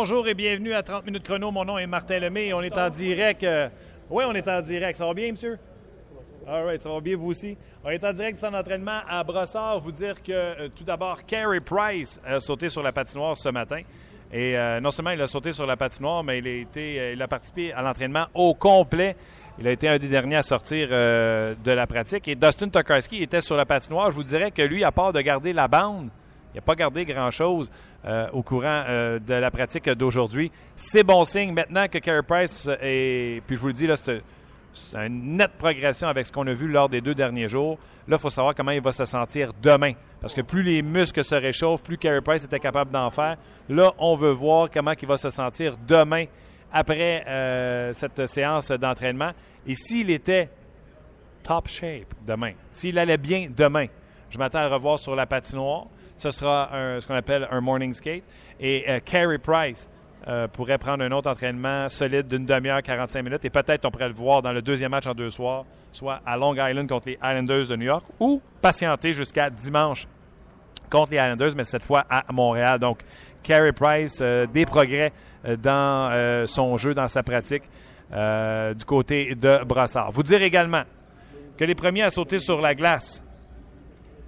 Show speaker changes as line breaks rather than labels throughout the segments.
Bonjour et bienvenue à 30 minutes chrono. Mon nom est Martin Lemay et on est en direct. euh, Oui, on est en direct. Ça va bien, monsieur? All right, ça va bien, vous aussi? On est en direct du centre d'entraînement à Brossard. Vous dire que, euh, tout d'abord, Carey Price a sauté sur la patinoire ce matin. Et euh, non seulement il a sauté sur la patinoire, mais il a, il a participé à l'entraînement au complet. Il a été un des derniers à sortir de la pratique. Et Dustin Tokarski était sur la patinoire. Je vous dirais que lui, à part de garder la bande, il n'a pas gardé grand-chose euh, au courant euh, de la pratique d'aujourd'hui. C'est bon signe maintenant que Carey Price est. Puis je vous le dis, là, c'est une nette progression avec ce qu'on a vu lors des deux derniers jours. Là, il faut savoir comment il va se sentir demain. Parce que plus les muscles se réchauffent, plus Carey Price était capable d'en faire. Là, on veut voir comment il va se sentir demain après euh, cette séance d'entraînement. Et s'il était top shape demain, s'il allait bien demain, je m'attends à le revoir sur la patinoire. Ce sera ce qu'on appelle un morning skate. Et euh, Carey Price euh, pourrait prendre un autre entraînement solide d'une demi-heure, 45 minutes. Et peut-être on pourrait le voir dans le deuxième match en deux soirs, soit à Long Island contre les Islanders de New York, ou patienter jusqu'à dimanche contre les Islanders, mais cette fois à Montréal. Donc, Carey Price, euh, des progrès euh, dans son jeu, dans sa pratique du côté de Brassard. Vous dire également que les premiers à sauter sur la glace,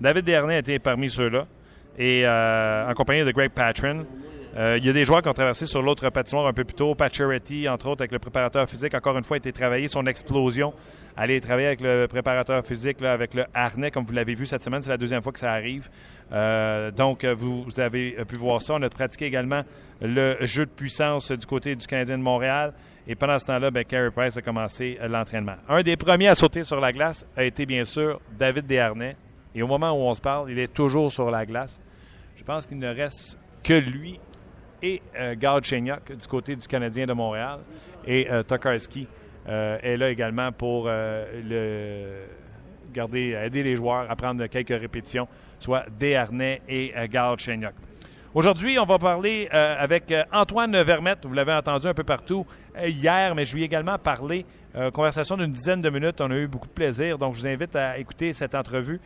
David Dernay était parmi ceux-là, et euh, en compagnie de Greg Patron. Euh, il y a des joueurs qui ont traversé sur l'autre patinoire un peu plus tôt. Pacioretty, entre autres, avec le préparateur physique, encore une fois, a été travaillé son explosion. Aller travailler avec le préparateur physique, avec le harnais, comme vous l'avez vu cette semaine. C'est la deuxième fois que ça arrive. Euh, donc, euh, vous, avez pu voir ça. On a pratiqué également le jeu de puissance du côté du Canadien de Montréal. Et pendant ce temps-là, ben, Carey Price a commencé euh, l'entraînement. Un des premiers à sauter sur la glace a été, bien sûr, David Desharnais. Et au moment où on se parle, il est toujours sur la glace. Je pense qu'il ne reste que lui et euh, Gard du côté du Canadien de Montréal. Et euh, Tokarski euh, est là également pour euh, garder, aider les joueurs à prendre quelques répétitions, soit Desharnais et euh, Gard Chenyok. Aujourd'hui, on va parler euh, avec euh, Antoine Vermette. Vous l'avez entendu un peu partout euh, hier, mais je lui ai également parlé. conversation d'une dizaine de minutes. On a eu beaucoup de plaisir. Donc, je vous invite à écouter cette entrevue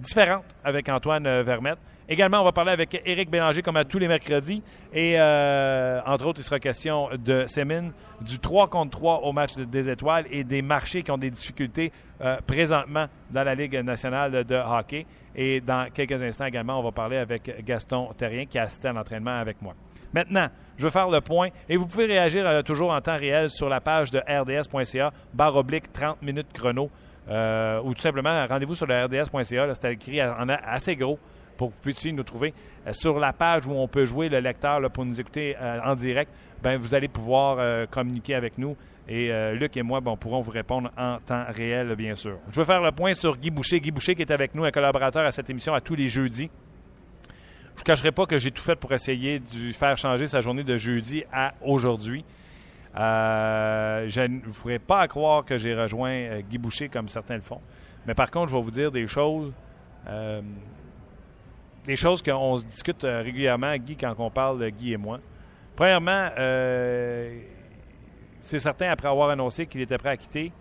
différente avec Antoine Vermette. Également, on va parler avec Éric Bélanger comme à tous les mercredis. Et euh, entre autres, il sera question de Sémine, du 3 contre 3 au match de- des étoiles et des marchés qui ont des difficultés euh, présentement dans la Ligue nationale de hockey. Et dans quelques instants également, on va parler avec Gaston Terrien qui a assisté à l'entraînement avec moi. Maintenant, je veux faire le point et vous pouvez réagir euh, toujours en temps réel sur la page de rds.ca, barre oblique 30 minutes chrono, ou tout simplement rendez-vous sur le rds.ca, c'est écrit en assez gros pour que vous puissiez nous trouver euh, sur la page où on peut jouer le lecteur pour nous écouter euh, en direct. Ben, vous allez pouvoir euh, communiquer avec nous et Luc et moi bon, pourrons vous répondre en temps réel, bien sûr. Je veux faire le point sur Guy Boucher. Guy Boucher qui est avec nous, un collaborateur à cette émission à tous les jeudis. Je ne cacherai pas que j'ai tout fait pour essayer de faire changer sa journée de jeudi à aujourd'hui. Je ne vous ferai pas croire que j'ai rejoint Guy Boucher comme certains le font. Mais par contre, je vais vous dire des choses. Des choses qu'on se discute euh, régulièrement, Guy, quand on parle de Guy et moi. Premièrement, euh, c'est certain, après avoir annoncé qu'il était prêt à quitter,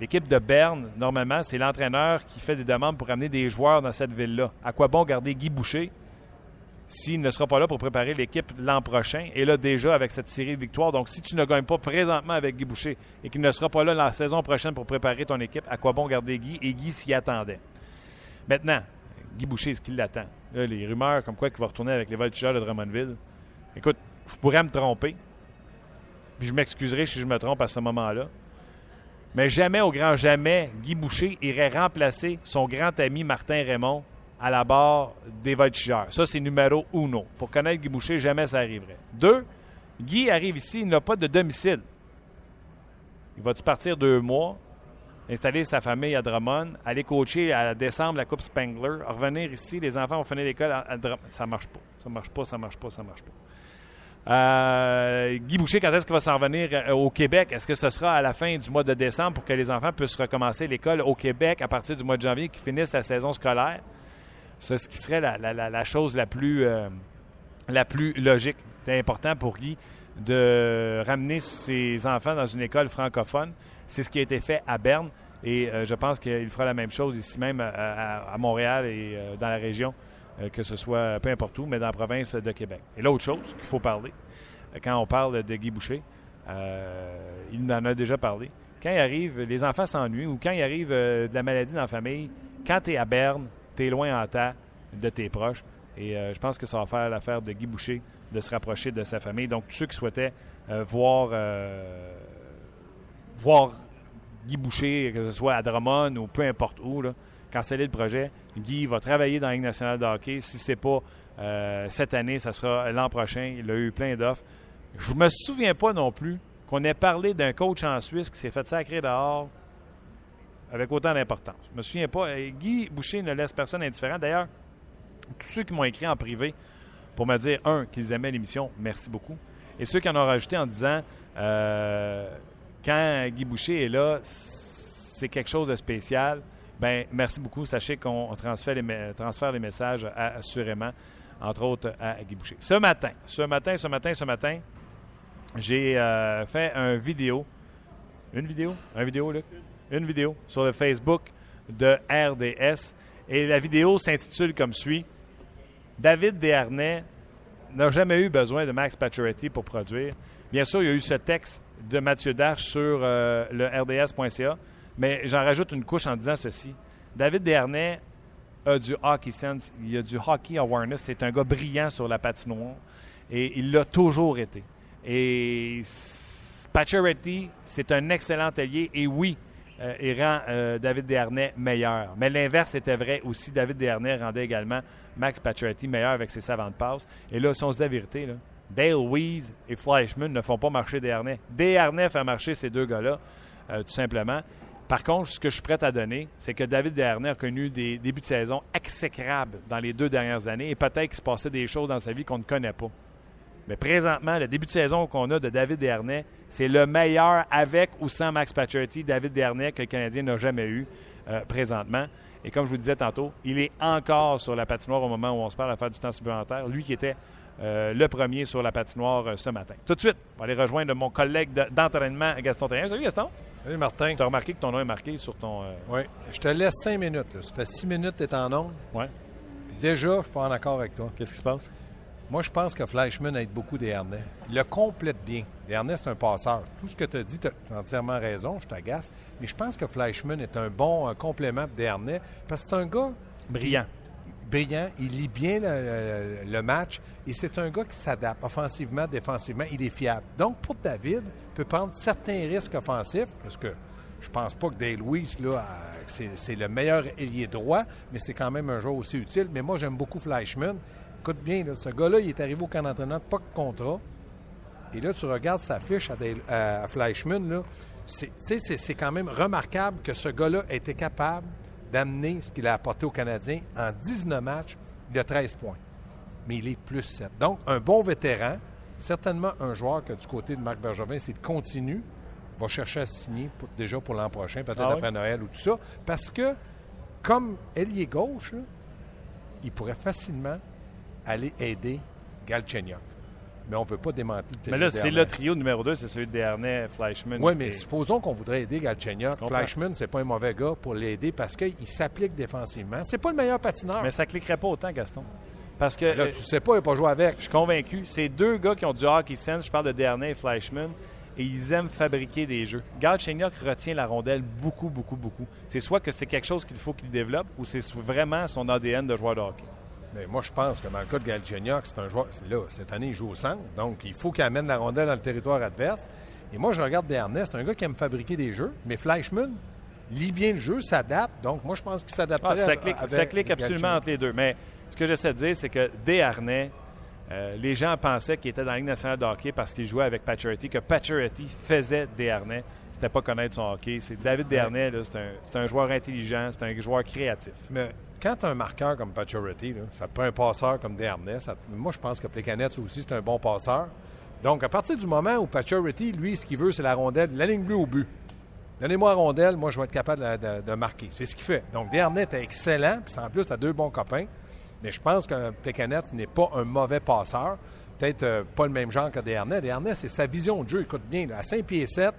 l'équipe de Berne, normalement, c'est l'entraîneur qui fait des demandes pour amener des joueurs dans cette ville-là. À quoi bon garder Guy Boucher s'il ne sera pas là pour préparer l'équipe l'an prochain? Et là déjà avec cette série de victoires. Donc, si tu ne gagnes pas présentement avec Guy Boucher et qu'il ne sera pas là la saison prochaine pour préparer ton équipe, à quoi bon garder Guy? Et Guy s'y attendait. Maintenant, Guy Boucher, est-ce qu'il l'attend? Les rumeurs comme quoi qu'il va retourner avec les Voltigeurs de Drummondville. Écoute, je pourrais me tromper. Puis je m'excuserai si je me trompe à ce moment-là. Mais jamais, au grand jamais, Guy Boucher irait remplacer son grand ami Martin Raymond à la barre des Voltigeurs. Ça, c'est numéro uno. Pour connaître Guy Boucher, jamais ça arriverait. Deux, Guy arrive ici, il n'a pas de domicile. Il va-tu partir deux mois, installer sa famille à Drummond, aller coacher à décembre la Coupe Spangler, revenir ici, les enfants vont finir l'école à, à Drummond. Ça marche pas. Ça marche pas, ça marche pas, ça marche pas. Euh, Guy Boucher, quand est-ce qu'il va s'en revenir euh, au Québec? Est-ce que ce sera à la fin du mois de décembre pour que les enfants puissent recommencer l'école au Québec à partir du mois de janvier, qu'ils finissent la saison scolaire? C'est ce qui serait la, la- la- la chose la plus, euh, la plus logique. C'est important pour Guy de ramener ses enfants dans une école francophone. C'est ce qui a été fait à Berne et euh, je pense qu'il fera la même chose ici même à, Montréal et euh, dans la région euh, que ce soit peu importe où, mais dans la province de Québec. Et l'autre chose qu'il faut parler, quand on parle de Guy Boucher, il en a déjà parlé. Quand il arrive, les enfants s'ennuient ou quand il arrive de la maladie dans la famille, quand tu es à Berne, tu es loin en temps de tes proches. Et je pense que ça va faire l'affaire de Guy Boucher de se rapprocher de sa famille. Donc, tous ceux qui souhaitaient voir, voir Guy Boucher, que ce soit à Drummond ou peu importe où, là, canceller le projet. Guy va travailler dans la Ligue nationale de hockey. Si ce n'est pas euh, cette année, ça sera l'an prochain. Il a eu plein d'offres. Je me souviens pas non plus qu'on ait parlé d'un coach en Suisse qui s'est fait sacrer dehors avec autant d'importance. Je me souviens pas. Guy Boucher ne laisse personne indifférent. D'ailleurs, tous ceux qui m'ont écrit en privé pour me dire, un, qu'ils aimaient l'émission, merci beaucoup. Et ceux qui en ont rajouté en disant, euh, quand Guy Boucher est là, c'est quelque chose de spécial. Ben, merci beaucoup. Sachez qu'on transfère les, messages assurément, entre autres à Guy Boucher. Ce matin, ce matin, ce matin, ce matin, j'ai euh, fait un vidéo. Une vidéo? Un vidéo, Luc? Une vidéo sur le Facebook de RDS. Et la vidéo s'intitule comme suit David Desharnais n'a jamais eu besoin de Max Pacioretty pour produire. Bien sûr, il y a eu ce texte de Mathieu Darche sur euh, le RDS.ca. Mais j'en rajoute une couche en disant ceci. David Dernay a du hockey sense, il a du hockey awareness. C'est un gars brillant sur la patinoire et il l'a toujours été. Et Pacioretty, c'est un excellent allié et oui, euh, il rend euh, David Dernay meilleur. Mais l'inverse était vrai aussi. David Dernay rendait également Max Pacioretty meilleur avec ses savantes passes. Et là, si on se dit la vérité, Dale Weiss et Fleischmann ne font pas marcher Dernay. Dernay fait marcher ces deux gars-là, euh, tout simplement. Par contre, ce que je suis prêt à donner, c'est que David Dernay a connu des débuts de saison exécrables dans les deux dernières années et peut-être qu'il se passait des choses dans sa vie qu'on ne connaît pas. Mais présentement, le début de saison qu'on a de David Dernay, c'est le meilleur avec ou sans Max Pacioretty, David Dernay, que le Canadien n'a jamais eu euh, présentement. Et comme je vous le disais tantôt, il est encore sur la patinoire au moment où on se parle à faire du temps supplémentaire. Lui qui était euh, le premier sur la patinoire euh, ce matin. Tout de suite, on va aller rejoindre mon collègue d'entraînement, Gaston Terrien. Salut Gaston.
Salut Martin.
Tu as remarqué que ton nom est marqué sur ton. Euh,
oui. Je te laisse cinq minutes. Ça fait six minutes que tu es en onde.
Oui.
Déjà, je suis pas en accord avec toi.
Qu'est-ce qui se passe?
Moi, je pense que Fleischmann aide beaucoup des. Il le complète bien. Desharnais, c'est un passeur. Tout ce que tu as dit, tu as entièrement raison, je t'agace. Mais je pense que Fleischmann est un bon complément pour Desharnais parce que c'est un gars...
Brillant
brillant, il lit bien le, match et c'est un gars qui s'adapte offensivement, défensivement, il est fiable. Donc, pour David, il peut prendre certains risques offensifs parce que je pense pas que Dale Weiss, là, c'est le meilleur ailier droit, mais c'est quand même un joueur aussi utile. Mais moi, j'aime beaucoup Fleischmann. Écoute bien, ce gars-là, il est arrivé au camp d'entraînement, pas de contrat. Et là, tu regardes sa fiche à, à Fleischmann, c'est quand même remarquable que ce gars-là ait été capable d'amener ce qu'il a apporté aux Canadiens en 19 matchs, il a 13 points. Mais il est plus 7. Donc, un bon vétéran, certainement un joueur que du côté de Marc Bergevin, s'il continue, va chercher à signer déjà pour l'an prochain, peut-être ah après Noël ou tout ça. Parce que, comme ailier gauche, il pourrait facilement aller aider Galchenyuk mais on ne veut pas démanteler
le Mais là, c'est le trio numéro 2, c'est celui de Dernay, Fleischmann.
Oui, mais supposons qu'on voudrait aider Galchenyuk. Fleischmann, c'est pas un mauvais gars pour l'aider parce qu'il s'applique défensivement. C'est pas le meilleur patineur.
Mais ça ne cliquerait pas autant, Gaston. Parce que.
Là, tu sais pas, il n'a pas joué avec.
Je suis convaincu. C'est deux gars qui ont du hockey sense. Je parle de Dernay et Fleischmann. Et ils aiment fabriquer des jeux. Galchenyuk retient la rondelle beaucoup, beaucoup, beaucoup. C'est soit que c'est quelque chose qu'il faut qu'il développe ou c'est vraiment son ADN de joueur de hockey.
Mais moi, je pense que dans le cas de Galchenyuk, c'est un joueur. Là, cette année, il joue au centre. Donc, il faut qu'il amène la rondelle dans le territoire adverse. Et moi, je regarde Dernest, c'est un gars qui aime fabriquer des jeux. Mais Fleischmann lit bien le jeu, s'adapte. Donc, moi, je pense qu'il s'adapte ah,
ça clique, ça clique absolument entre les deux. Mais ce que j'essaie de dire, c'est que Desharnais, euh, les gens pensaient qu'il était dans la Ligue nationale de hockey parce qu'il jouait avec Pacioretty, que Pacioretty faisait Desharnais. C'était pas connaître son hockey. C'est David Desharnais, c'est un, un, joueur intelligent, c'est un joueur créatif.
Mais quand tu as un marqueur comme Pacioretty, ça te prend un passeur comme Dernay. moi, je pense que Plekanec aussi, c'est un bon passeur. Donc, à partir du moment où Pacioretty, lui, ce qu'il veut, c'est la rondelle, la ligne bleue au but. Donnez-moi la rondelle, moi, je vais être capable de, marquer. C'est ce qu'il fait. Donc, Dernay est excellent, puis en plus, tu as deux bons copains. Mais je pense que Plekanec n'est pas un mauvais passeur. Peut-être euh, pas le même genre que Dernay. Dernay, c'est sa vision de jeu. Écoute bien, à 5 pieds 7,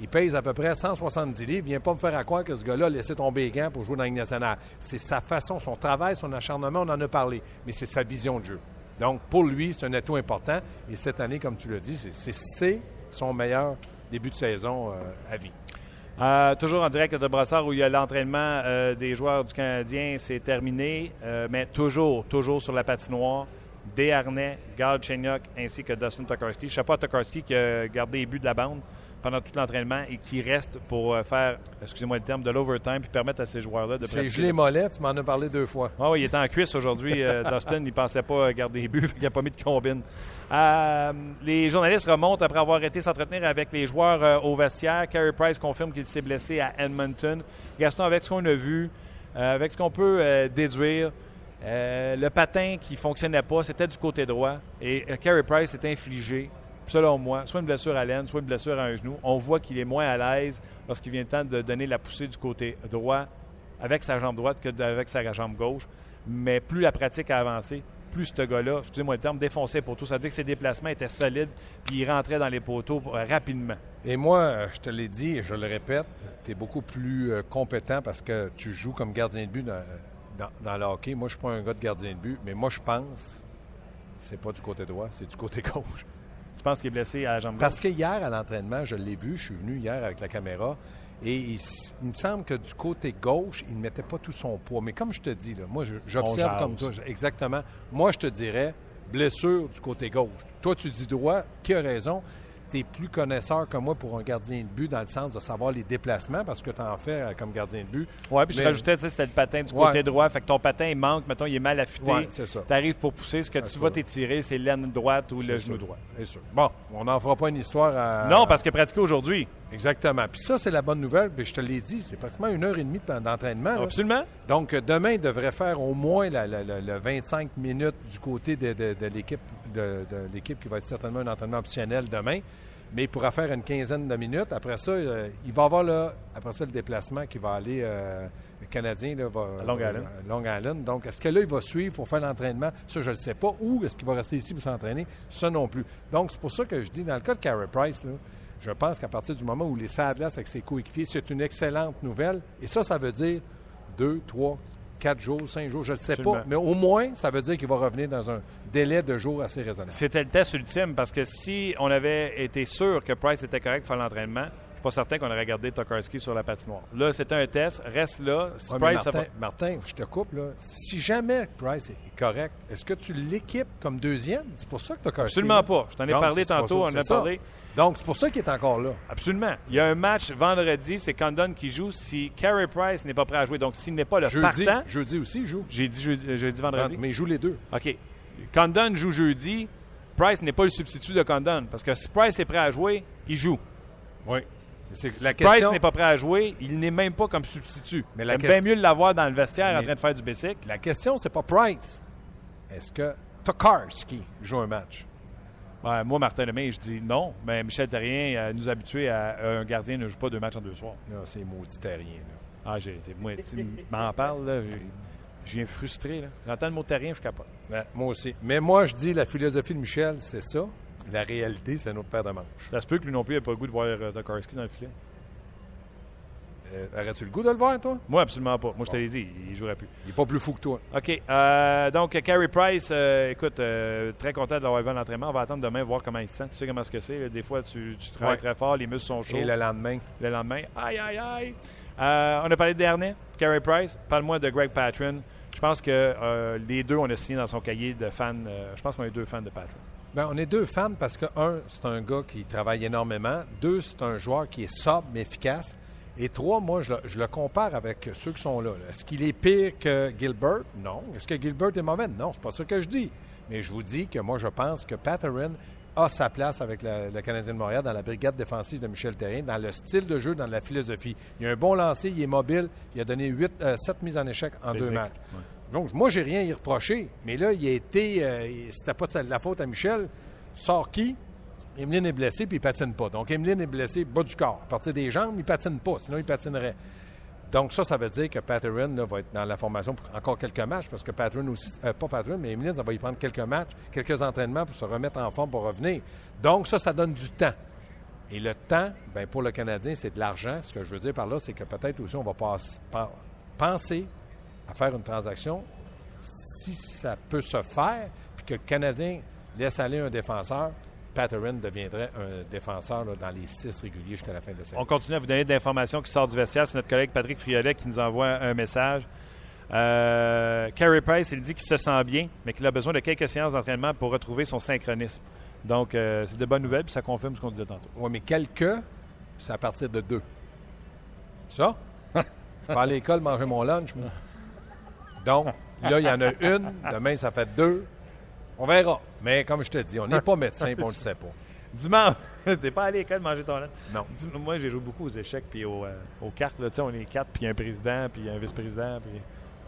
Il pèse à peu près 170 livres. Il vient pas me faire à croire que ce gars-là a laissé tomber les gants pour jouer dans la nationale. C'est sa façon, son travail, son acharnement, on en a parlé. Mais c'est sa vision de jeu. Donc, pour lui, c'est un atout important. Et cette année, comme tu l'as dit, c'est son meilleur début de saison euh, à vie.
Euh, toujours en direct de Brossard où il y a l'entraînement euh, des joueurs du Canadien, c'est terminé, mais toujours, toujours sur la patinoire. Desharnais, Gal Chenyok ainsi que Dustin Tokarski. Sais pas Tokarski qui a gardé les buts de la bande pendant tout l'entraînement et qui reste pour euh, faire, excusez-moi le terme, de l'overtime puis permettre à ces joueurs-là de
C'est gelé mollet, tu m'en as parlé deux fois.
Ah oui, il était en cuisse aujourd'hui, euh, Dustin. Il ne pensait pas garder les buts, il n'a pas mis de combine. Euh, les journalistes remontent après avoir été s'entretenir avec les joueurs au vestiaire. Carey Price confirme qu'il s'est blessé à Edmonton. Gaston, avec ce qu'on a vu, avec ce qu'on peut déduire, le patin qui ne fonctionnait pas, c'était du côté droit. Et Carey Price s'est infligé selon moi, soit une blessure à l'aine, soit une blessure à un genou. On voit qu'il est moins à l'aise lorsqu'il vient le temps de donner la poussée du côté droit avec sa jambe droite que avec sa jambe gauche. Mais plus la pratique a avancé, plus ce gars-là, excusez-moi le terme, défoncé pour tout. Ça veut dire que ses déplacements étaient solides puis il rentrait dans les poteaux euh, rapidement.
Et moi, je te l'ai dit et je le répète, tu es beaucoup plus euh, compétent parce que tu joues comme gardien de but dans, dans, le hockey. Moi, je ne suis pas un gars de gardien de but, mais moi, je pense c'est pas du côté droit, c'est du côté gauche.
Je pense qu'il est blessé à la jambe
Parce que hier, à l'entraînement, je l'ai vu, je suis venu hier avec la caméra, et il, me semble que du côté gauche, il ne mettait pas tout son poids. Mais comme je te dis, là, moi, j'observe comme toi. Exactement. Moi, je te dirais blessure du côté gauche. Toi, tu dis droit. Qui a raison? Tu es plus connaisseur que moi pour un gardien de but dans le sens de savoir les déplacements parce que tu en fais euh, comme gardien de but.
Oui, puis je rajoutais, c'était le patin du côté droit. Fait que ton patin, il manque, mettons, il est mal affûté.
c'est ça.
Tu arrives pour pousser. Ce que tu vas t'étirer, c'est l'aine droite ou le genou droit.
C'est sûr. Bon, on n'en fera pas une histoire à.
Non, parce que pratiqué aujourd'hui.
Exactement. Puis ça, c'est la bonne nouvelle. Puis je te l'ai dit, c'est pratiquement une heure et demie d'entraînement.
Absolument.
Donc, euh, demain, il devrait faire au moins le 25 minutes du côté de, de l'équipe de, l'équipe qui va être certainement un entraînement optionnel demain mais il pourra faire une quinzaine de minutes. Après ça, euh, il va avoir là, après ça le déplacement qui va aller euh, le Canadien là, va,
à Long Island.
Long Island. Donc, est-ce que là, il va suivre pour faire l'entraînement? Ça, je ne le sais pas. Ou est-ce qu'il va rester ici pour s'entraîner? Ça non plus. Donc, c'est pour ça que je dis, dans le cas de Carey Price, je pense qu'à partir du moment où il est Sadlas avec ses coéquipiers, c'est une excellente nouvelle. Et ça, ça veut dire deux, trois, quatre jours, cinq jours, je ne sais pas. Mais au moins, ça veut dire qu'il va revenir dans un délai de jours assez raisonnable.
C'était le test ultime parce que si on avait été sûr que Price était correct pour faire l'entraînement, pas certain qu'on aurait gardé Tokarski sur la patinoire. Là, c'était un test. Reste là.
Martin, je te coupe. Là. Si jamais Price est correct, est-ce que tu l'équipes comme deuxième? C'est pour ça que Tokarski...
Absolument pas. Je t'en ai parlé tantôt. On a parlé.
Donc, c'est pour ça qu'il est encore là.
Absolument. Il y a un match vendredi, c'est Condon qui joue si Carey Price n'est pas prêt à jouer. Donc, s'il n'est pas le
jeudi,
partant...
Jeudi aussi, il joue.
J'ai dit jeudi, vendredi.
Mais il joue les deux.
OK. Condon joue jeudi. Price n'est pas le substitut de Condon. Parce que si Price est prêt à jouer, il joue.
Oui.
Si Price n'est pas prêt à jouer, il n'est même pas comme substitut. Mais la bien mieux l'avoir dans le vestiaire en train de faire du basic.
La question, c'est pas Price. Est-ce que Tokarski joue un match?
moi, Martin Lemay, je dis non. Mais Michel Terrien euh, nous habitué à un gardien ne joue pas deux matchs en deux soirs.
Non, c'est maudit Terrien.
Ah, j'ai, moi, tu m'en parles, là. Je viens frustré. J'entends le mot terrien, je suis capable.
moi aussi. Mais moi, je dis la philosophie de Michel, c'est ça. La réalité, c'est notre paire de manches.
Ça se peut que lui non plus n'ait pas le goût de voir euh, dans le filet.
Euh, Aurais-tu le goût de le voir, toi?
Moi, absolument pas. Moi, je te l'ai dit, il jouerait plus.
Il n'est pas plus fou que toi.
OK. Euh, donc, Carey Price, euh, écoute, très content de l'avoir vu à l'entraînement. On va attendre demain voir comment il se sent. Tu sais comment ce que c'est. Des fois, tu, travailles très fort, les muscles sont chauds. Et
le lendemain?
Le lendemain, aïe, aïe, aïe. on a parlé de dernier, Carey Price. Parle-moi de Greg Patron. Je pense que les deux, on a signé dans son cahier de fans. je pense qu'on est deux fans de Patron.
Bien, on est deux fans parce que, un, c'est un gars qui travaille énormément. Deux, c'est un joueur qui est sobre mais efficace. Et trois, moi, je, le compare avec ceux qui sont là. Est-ce qu'il est pire que Gilbert? Non. Est-ce que Gilbert est mauvais? Non, c'est pas ça que je dis. Mais je vous dis que moi, je pense que Patterin a sa place avec le Canadien de Montréal dans la brigade défensive de Michel Terrien, dans le style de jeu, dans la philosophie. Il a un bon lancer, il est mobile, il a donné 8, 7 euh, mises en échec en deux matchs. Donc, moi, j'ai rien à y reprocher. Mais là, il a été. Euh, c'était pas de la faute à Michel. Sort qui? Emeline est blessée puis il patine pas. Donc, Emeline est blessée bas du corps. À partir des jambes, il patine pas. Sinon, il patinerait. Donc, ça, ça veut dire que Patterson va être dans la formation pour encore quelques matchs, parce que Patterson aussi, euh, pas Patterson, mais Emeline, ça va y prendre quelques matchs, quelques entraînements pour se remettre en forme pour revenir. Donc, ça, ça donne du temps. Et le temps, ben pour le Canadien, c'est de l'argent. Ce que je veux dire par là, c'est que peut-être aussi on va penser à faire une transaction si ça peut se faire, puis que le Canadien laisse aller un défenseur, Patterin deviendrait un défenseur dans les six réguliers jusqu'à la fin de la saison.
On continue à vous donner d'informations qui sortent du vestiaire. C'est notre collègue Patrick Friolet qui nous envoie un message. Euh, Carey Price, il dit qu'il se sent bien, mais qu'il a besoin de quelques séances d'entraînement pour retrouver son synchronisme. Donc, euh, c'est de bonnes nouvelles, puis ça confirme ce qu'on disait tantôt.
Oui, mais quelques, c'est à partir de deux. Ça? je vais à l'école manger mon lunch, moi. Donc, là, il y en a une. Demain, ça fait deux. On verra. Mais comme je te dis, on n'est pas médecin et on ne le sait pas.
Dimanche, t'es pas allé à l'école manger ton lunch?
Non.
moi, j'ai joué beaucoup aux échecs puis aux, euh, aux cartes. Là. On est quatre, puis un président, puis un vice-président. Puis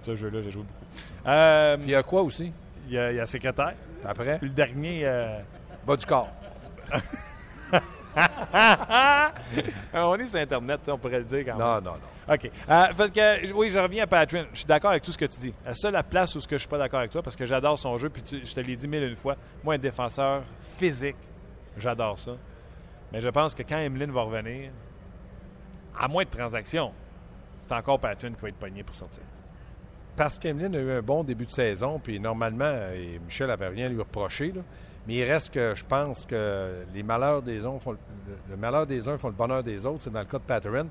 ce jeu-là, j'ai joué beaucoup.
Euh, il y a quoi aussi?
Il y a, il y a secrétaire.
Après?
Puis le dernier... Euh,
Bas du corps.
on est sur Internet, on pourrait le dire quand même.
Non, non, non.
OK. Euh, fait que, oui, je reviens à Patrick. Je suis d'accord avec tout ce que tu dis. La seule place où je ne suis pas d'accord avec toi, parce que j'adore son jeu, puis je te l'ai dit mille une fois, moi, un défenseur physique, j'adore ça. Mais je pense que quand Emeline va revenir, à moins de transactions, c'est encore Patrick qui va être pogné pour sortir.
Parce qu'Emeline a eu un bon début de saison, puis normalement, et Michel n'avait rien à lui reprocher, là, mais il reste que je pense que les malheurs des uns font le, malheur des uns font le bonheur des autres. C'est dans le cas de Patterson.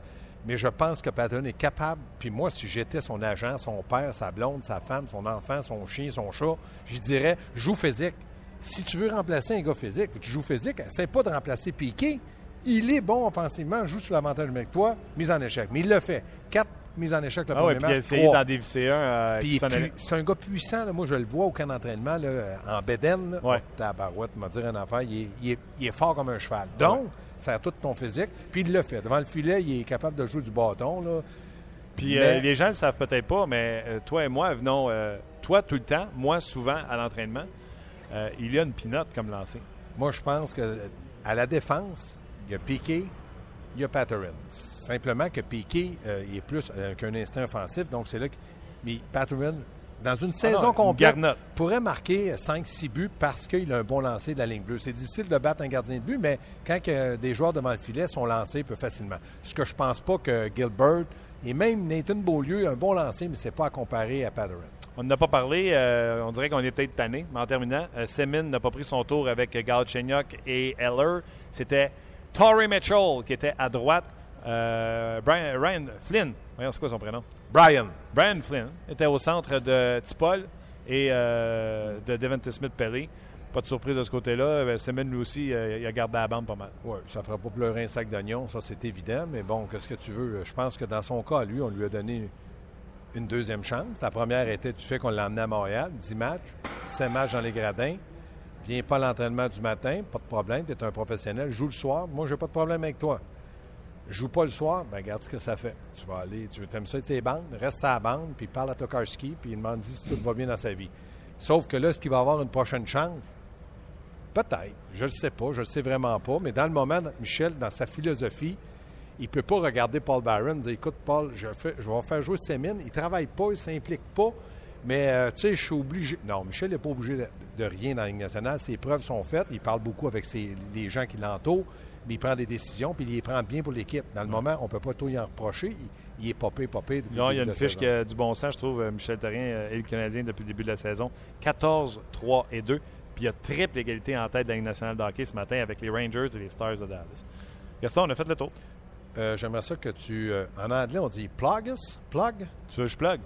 Mais je pense que Patterson est capable. Puis moi, si j'étais son agent, son père, sa blonde, sa femme, son enfant, son chien, son chat, je dirais joue physique. Si tu veux remplacer un gars physique, tu joues physique, c'est pas de remplacer Piqué. Il est bon offensivement, joue sur l'avantage avec toi, mise en échec. Mais il le fait. Quatre mise en échec le ah premier match.
Puis il a essayé d'en dévisser un. Euh,
c'est un gars puissant. Moi, je le vois au camp d'entraînement en Bédène.
Ouais.
Tabarouette, m'a dire un affaire. Il est, fort comme un cheval. Donc, ça a tout ton physique. Puis il le fait. Devant le filet, il est capable de jouer du bâton. Là.
Puis euh, les gens ne le savent peut-être pas, mais euh, toi et moi, venons, toi tout le temps, moi souvent à l'entraînement, il y a une pinote comme lancé.
Moi, je pense que à la défense, il y a Piqué, il y a Patterson. Simplement que Piquet euh, il est plus euh, qu'un instinct offensif, donc c'est là que. Mais Patterson, dans une ah saison complète, pourrait marquer 5-6 buts parce qu'il a un bon lancer de la ligne bleue. C'est difficile de battre un gardien de but, mais quand des joueurs devant le filet sont lancés peu facilement. Ce que je pense pas que Gilbert et même Nathan Beaulieu a un bon lancer, mais c'est pas à comparer à Patterson.
On n'a pas parlé, euh, on dirait qu'on est peut-être tanné, mais en terminant, Semin n'a pas pris son tour avec Galchenyuk et Eller. C'était Torrey Mitchell, qui était à droite. Euh, Brian, Ryan Flynn, voyons, c'est quoi son prénom?
Brian.
Brian Flynn était au centre de Tipol et euh, de Devante Smith-Pelly. Pas de surprise de ce côté-là. Euh, Semen, lui aussi, il a gardé la bande pas mal.
Oui, ça ne fera pas pleurer un sac d'oignons, ça c'est évident. Mais bon, qu'est-ce que tu veux? Je pense que dans son cas, lui, on lui a donné une deuxième chance. La première était du fait qu'on l'a emmené à Montréal, 10 matchs, 7 matchs dans les gradins. Viens pas à l'entraînement du matin, pas de problème, tu es un professionnel, joue le soir, moi j'ai pas de problème avec toi. Joue pas le soir, ben regarde ce que ça fait. Tu vas aller, tu aimes ça ses bandes, reste à la bande, puis parle à Tokarski, puis il demande si tout va bien dans sa vie. Sauf que là, est-ce qu'il va avoir une prochaine chance? Peut-être. Je ne le sais pas, je le sais vraiment pas. Mais dans le moment, Michel, dans sa philosophie, il ne peut pas regarder Paul Barron dire Écoute, Paul, je vais faire jouer Sémine. Il ne travaille pas, il ne s'implique pas. Mais, euh, tu sais, je suis obligé. Non, Michel n'est pas obligé de, rien dans la Ligue nationale. Ses preuves sont faites. Il parle beaucoup avec les gens qui l'entourent, mais il prend des décisions, puis il les prend bien pour l'équipe. Dans le moment, on ne peut pas tout y en reprocher. Il, est popé, popé.
Non, il y a une fiche qui a du bon sens, je trouve, euh, Michel Terrien euh, et le Canadien depuis le début de la saison. 14, 3 et 2. Puis il y a triple égalité en tête de la Ligue nationale de hockey ce matin avec les Rangers et les Stars de Dallas. Gaston, on a fait le tour.
J'aimerais ça que tu. en anglais, on dit plug Plug?
Tu veux que je plug?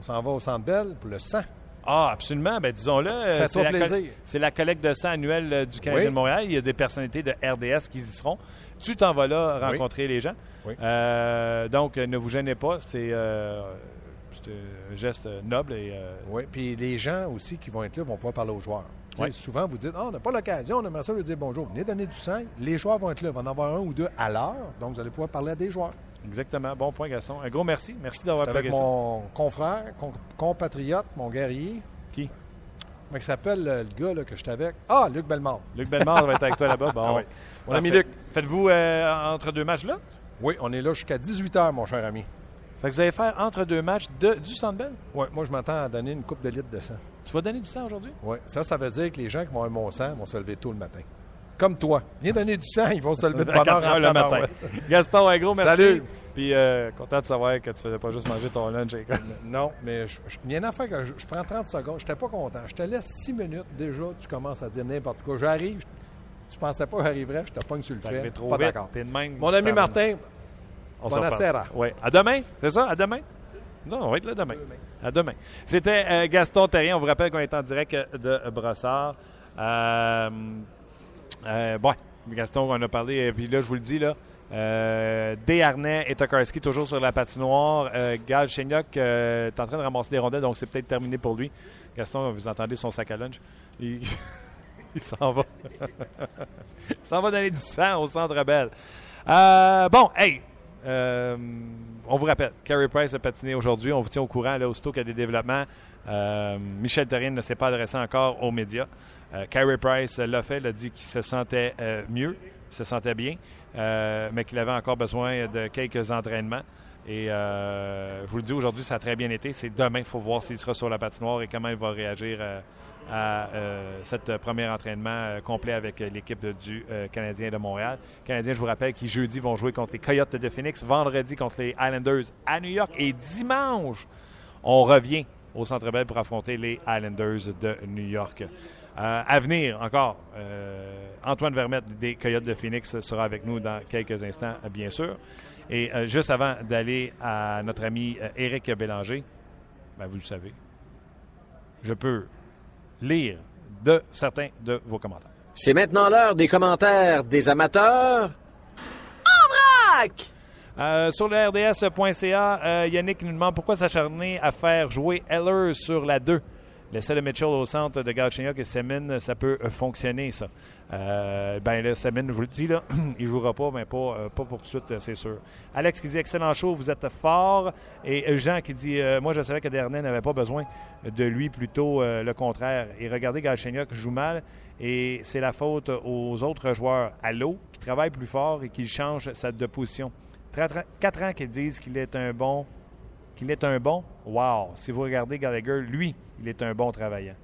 On s'en va au Centre Bell pour le sang.
Ah, absolument. Ben, disons-le.
Euh, c'est la,
la collecte de sang annuelle euh, du Canadien de Montréal. Il y a des personnalités de RDS qui y seront. Tu t'en vas là rencontrer les gens. Euh, donc, ne vous gênez pas. C'est un geste noble. Et,
Oui, puis les gens aussi qui vont être là vont pouvoir parler aux joueurs. Souvent, vous dites, ah, on n'a pas l'occasion, on aimerait ça lui dire bonjour. Venez donner du sang. Les joueurs vont être là. Il va en avoir un ou deux à l'heure. Donc, vous allez pouvoir parler à des joueurs.
Exactement. Bon point, Gaston. Un gros merci. Merci d'avoir
Avec mon confrère, compatriote, mon guerrier.
Qui?
Comment il s'appelle le gars là, que je suis avec? Ah, Luc Bellemare.
Luc Bellemare va être avec toi là-bas. Bon, oui.
Mon ami Luc.
Faites-vous euh, entre deux matchs là?
Oui, on est là jusqu'à 18 h, mon cher ami.
Fait que vous allez faire entre deux matchs de, du Sandbell?
Oui, moi je m'attends à donner une coupe de litres de sang.
Tu vas donner du sang aujourd'hui?
Oui, ça, ça veut dire que les gens qui vont avoir mon sang vont se lever tôt le matin. Comme toi. Viens donner du sang, ils vont se lever de bonne heure
le matin. Gaston, un gros merci.
Salut.
Puis euh, content de savoir que tu faisais pas juste manger ton lunch.
non, mais je, il y a une affaire que je, je prends 30 secondes. Je n'étais pas content. Je te laisse 6 minutes. Déjà, tu commences à dire n'importe quoi. J'arrive. Tu pensais pas que j'arriverais. Je te pogne sur le fait. Pas d'accord. Mon ami Martin,
on Bonacera. Oui. À demain, c'est ça? À demain? Non, on va être là demain. À demain. C'était euh, Gaston Terrien. On vous rappelle qu'on est en direct de Brossard. Euh, euh, bon, Gaston, on a parlé, et puis là, je vous le dis, là, euh, Desharnais et Tokarski toujours sur la patinoire. Euh, Gal Chenyok euh, est en train de ramasser les rondelles, donc c'est peut-être terminé pour lui. Gaston, vous entendez son sac à lunch? Il, s'en va. il s'en va donner du sang au centre belle. Euh, bon, hey, euh, on vous rappelle, Carey Price a patiné aujourd'hui. On vous tient au courant là, aussitôt qu'il y a des développements. Euh, Michel Terrien ne s'est pas adressé encore aux médias. Euh, Carey Price l'a fait, l'a dit qu'il se sentait mieux, se sentait bien, mais qu'il avait encore besoin de quelques entraînements. Et je vous le dis, aujourd'hui, ça a très bien été. C'est demain, il faut voir s'il sera sur la patinoire et comment il va réagir à euh, cet premier entraînement euh, complet avec l'équipe du euh, Canadien de Montréal. Canadiens, je vous rappelle, qui jeudi vont jouer contre les Coyotes de Phoenix, vendredi contre les Islanders à New York et dimanche, on revient au Centre Bell pour affronter les Islanders de New York. À venir encore, Antoine Vermette des Coyotes de Phoenix sera avec nous dans quelques instants, bien sûr. Et juste avant d'aller à notre ami Éric Bélanger, ben, vous le savez, je peux lire de certains de vos commentaires.
C'est maintenant l'heure des commentaires des amateurs. En vrac!
Euh, sur le RDS.ca, euh, Yannick nous demande pourquoi s'acharner à faire jouer Heller sur la 2. Laisser le Mitchell au centre de Galchenyuk et Semin, ça peut euh, fonctionner, ça. Euh, ben là, Semin, je vous le dis, là, il jouera pas, mais pas, euh, pour tout de suite, c'est sûr. Alex qui dit excellent show, vous êtes fort. Et Jean qui dit moi, je savais que Dernay n'avait pas besoin de lui, plutôt le contraire. Et regardez, Galchenyuk joue mal et c'est la faute aux autres joueurs à l'eau qui travaillent plus fort et qui changent sa de position. Quatre ans qu'ils disent qu'il est un bon qu'il est un bon, wow! Si vous regardez Gallagher, lui, il est un bon travaillant.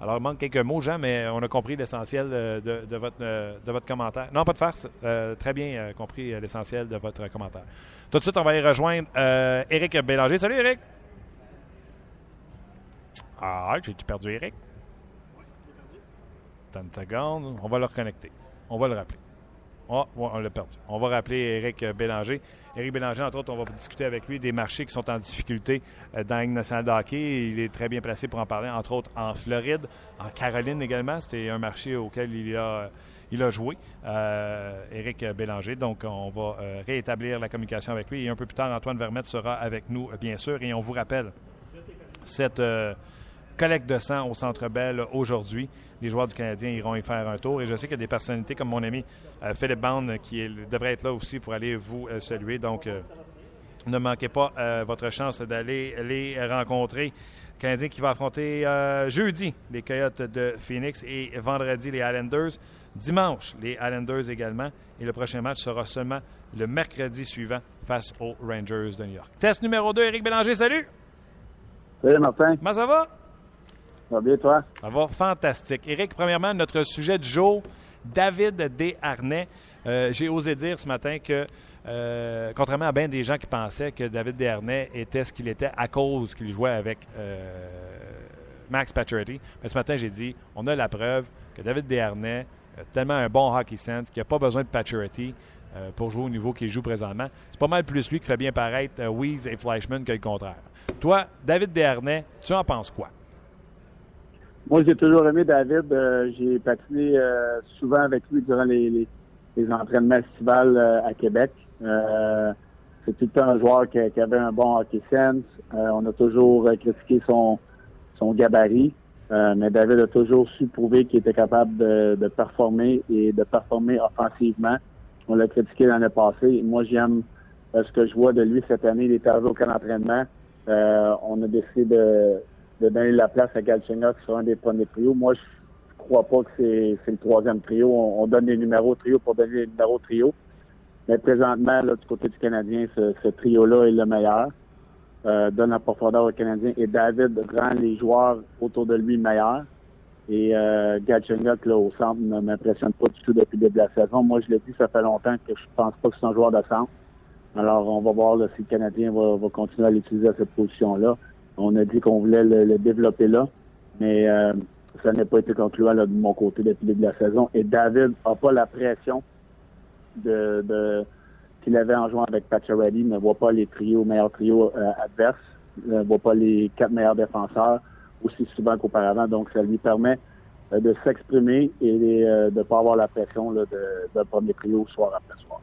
Alors, il manque quelques mots, Jean, mais on a compris l'essentiel euh, de, votre, euh, de votre commentaire. Non, pas de farce. Euh, très bien compris l'essentiel de votre commentaire. Tout de suite, on va y rejoindre Éric Bélanger. Salut, Éric! Ah, j'ai-tu perdu Éric? 30 secondes. On va le reconnecter. On va le rappeler. Oh, on l'a perdu. On va rappeler Éric Bélanger. Éric Bélanger, entre autres, on va discuter avec lui des marchés qui sont en difficulté euh, dans la nationale de hockey. Il est très bien placé pour en parler, entre autres en Floride, en Caroline également. C'était un marché auquel il a, il a joué, euh, Éric Bélanger. Donc, on va euh, réétablir la communication avec lui. Et un peu plus tard, Antoine Vermette sera avec nous, bien sûr. Et on vous rappelle cette collecte de sang au Centre Bell aujourd'hui les joueurs du Canadien iront y faire un tour. Et je sais qu'il y a des personnalités comme mon ami euh, Philippe qui devrait être là aussi pour aller vous euh, saluer. Donc, euh, ne manquez pas votre chance d'aller les rencontrer. Le Canadien qui va affronter jeudi les Coyotes de Phoenix et vendredi les Islanders. Dimanche, les Islanders également. Et le prochain match sera seulement le mercredi suivant face aux Rangers de New York. Test numéro 2, Éric Bélanger, salut!
Salut Martin.
Comment ça va?
Ça va bien, toi?
Ça va fantastique. Éric, premièrement, notre sujet du jour, David Desharnais. Euh, J'ai osé dire ce matin que, euh, contrairement à bien des gens qui pensaient que David Desharnais était ce qu'il était à cause qu'il jouait avec euh, Max Pacioretty, mais ce matin, j'ai dit, on a la preuve que David Desharnais a tellement un bon hockey sense qu'il n'a pas besoin de Pacioretty pour jouer au niveau qu'il joue présentement. C'est pas mal plus lui qui fait bien paraître Weeze et Fleischmann que le contraire. Toi, David Desharnais, tu en penses quoi?
Moi, j'ai toujours aimé David. Euh, j'ai patiné euh, souvent avec lui durant les, les, entraînements estivales euh, à Québec. c'est tout le temps un joueur qui, avait un bon hockey sense. on a toujours critiqué son, son gabarit. mais David a toujours su prouver qu'il était capable de, de, performer et de performer offensivement. On l'a critiqué l'année passée. Moi, j'aime ce que je vois de lui cette année. Il est arrivé au on a décidé de de donner la place à Galchenyuk sur un des premiers trios. Moi, je crois pas que c'est, le troisième trio. On, donne les numéros trio pour donner les numéros trio. Mais présentement, là, du côté du Canadien, ce, trio-là est le meilleur. Euh, donne la profondeur au Canadien et David rend les joueurs autour de lui meilleurs. Et euh, là, au centre, ne m'impressionne pas du tout depuis le début de la saison. Moi, je l'ai dit, ça fait longtemps que je pense pas que c'est un joueur de centre. Alors, on va voir si le Canadien va, va continuer à l'utiliser à cette position-là. On a dit qu'on voulait le, développer là, mais euh, ça n'a pas été concluant là, de mon côté depuis le début de la saison. Et David n'a pas la pression de, de qu'il avait en jouant avec Pacioretty, ne voit pas les trios, meilleurs trios euh, adverses, ne voit pas les quatre meilleurs défenseurs aussi souvent qu'auparavant. Donc, ça lui permet euh, de s'exprimer et de ne pas avoir la pression d'un de, premier trio soir après soir.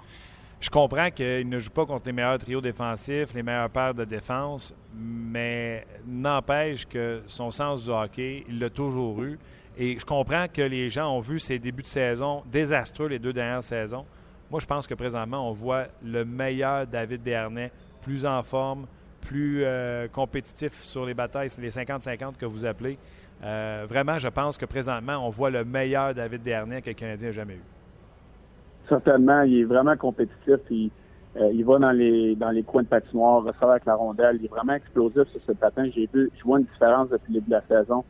Je comprends qu'il ne joue pas contre les meilleurs trios défensifs, les meilleures paires de défense, mais n'empêche que son sens du hockey, il l'a toujours eu. Et je comprends que les gens ont vu ses débuts de saison désastreux les deux dernières saisons. Moi, je pense que présentement, on voit le meilleur David Dernay, plus en forme, plus euh, compétitif sur les batailles, c'est les 50-50 que vous appelez. Euh, vraiment, je pense que présentement, on voit le meilleur David Dernay que le Canadien n'a jamais eu
certainement, il est vraiment compétitif. Il, euh, il va dans les dans les coins de patinoire, ressort avec la rondelle. Il est vraiment explosif sur ce patin. J'ai vu, je vois une différence depuis le début de la saison.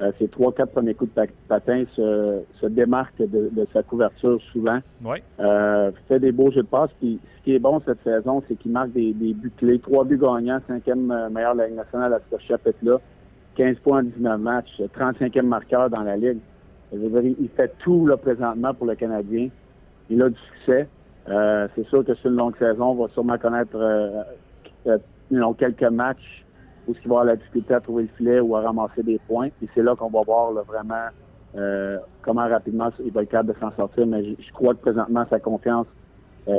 Euh, ses trois, quatre premiers coups de patin se, se démarquent de, de, sa couverture souvent.
Oui.
Euh, fait des beaux jeux de passe. Puis ce qui est bon cette saison, c'est qu'il marque des, des, buts clés. Trois buts gagnants, cinquième euh, meilleur de la Ligue nationale à ce chapitre-là. 15 points en 19 matchs, 35e marqueur dans la Ligue. il fait tout là, présentement pour le Canadien il a du succès. Euh, c'est sûr que c'est une longue saison. On va sûrement connaître euh, euh quelques matchs où il va avoir la difficulté à trouver le filet ou à ramasser des points. Et c'est là qu'on va voir vraiment euh, comment rapidement il va être capable de s'en sortir. Mais je, crois que présentement, sa confiance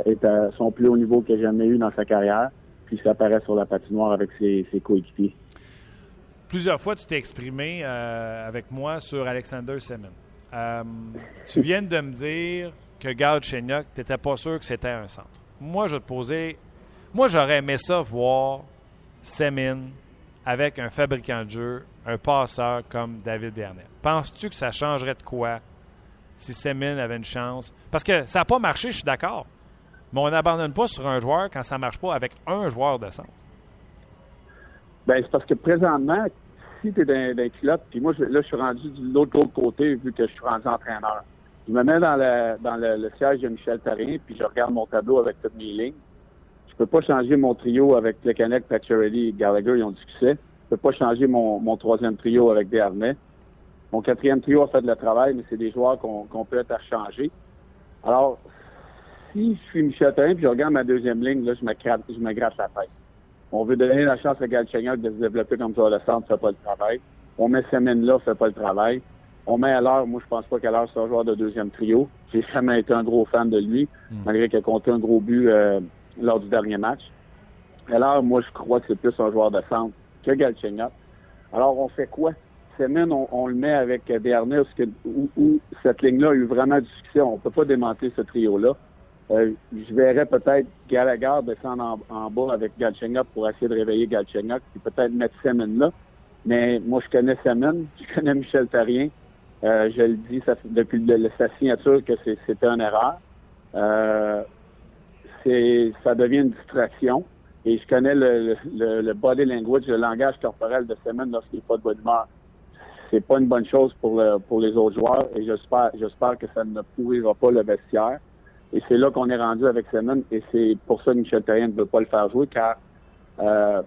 est à son plus haut niveau qu'il a jamais eu dans sa carrière. Puis ça apparaît sur la patinoire avec ses, coéquipiers.
Plusieurs fois, tu t'es exprimé avec moi sur Alexander Semen. tu viens de me dire que Gal Chenyok, tu n'étais pas sûr que c'était un centre. Moi, je vais te poser. Moi, j'aurais aimé ça voir Semin avec un fabricant de jeu, un passeur comme David Dernay. Penses-tu que ça changerait de quoi si Semin avait une chance? Parce que ça n'a pas marché, je suis d'accord. Mais on n'abandonne pas sur un joueur quand ça ne marche pas avec un joueur de centre.
Bien, c'est parce que présentement, si tu es dans culotte, puis moi, là, je suis rendu de l'autre côté vu que je suis rendu entraîneur je me mets dans le, dans le, siège de Michel Tarien, puis je regarde mon tableau avec toutes mes lignes. Je peux pas changer mon trio avec Plekanec, Pacioretty et Gallagher, ils ont du succès. Je peux pas changer mon, mon troisième trio avec Desharnais. Mon quatrième trio a fait le travail, mais c'est des joueurs qu'on peut être à changer. Alors, si je suis Michel Tarien, puis je regarde ma deuxième ligne, là, je me, gratte, je me gratte la tête. On veut donner la chance à Galchenyuk de se développer comme ça le centre, fait pas le travail. On met Semen là, fait pas le travail. On met à l'heure, moi je pense pas qu'à l'heure c'est un joueur de deuxième trio. J'ai jamais été un gros fan de lui, hmm. malgré qu'il a compté un gros but euh, lors du dernier match. Alors moi je crois que c'est plus un joueur de centre que Galchenyuk. Alors on fait quoi? Semaine, on, on, le met avec Bernier, où, où, cette ligne-là a eu vraiment du succès. On peut pas démanteler ce trio-là. Euh, je verrais peut-être Gallagher descendre en, bas avec Galchenyuk pour essayer de réveiller Galchenyuk, puis peut-être mettre Semen là. Mais moi, je connais Semen, je connais Michel Tarien. Euh, je le dis depuis sa signature que c'était une erreur. Euh, ça devient une distraction. Et je connais le, body language, le langage corporel de Semen lorsqu'il n'est pas de bonne humeur. C'est pas une bonne chose pour, les autres joueurs et j'espère, j'espère que ça ne pourrira pas le vestiaire. Et c'est là qu'on est rendu avec Semen et c'est pour ça que Michel Terrien ne veut pas le faire jouer car euh,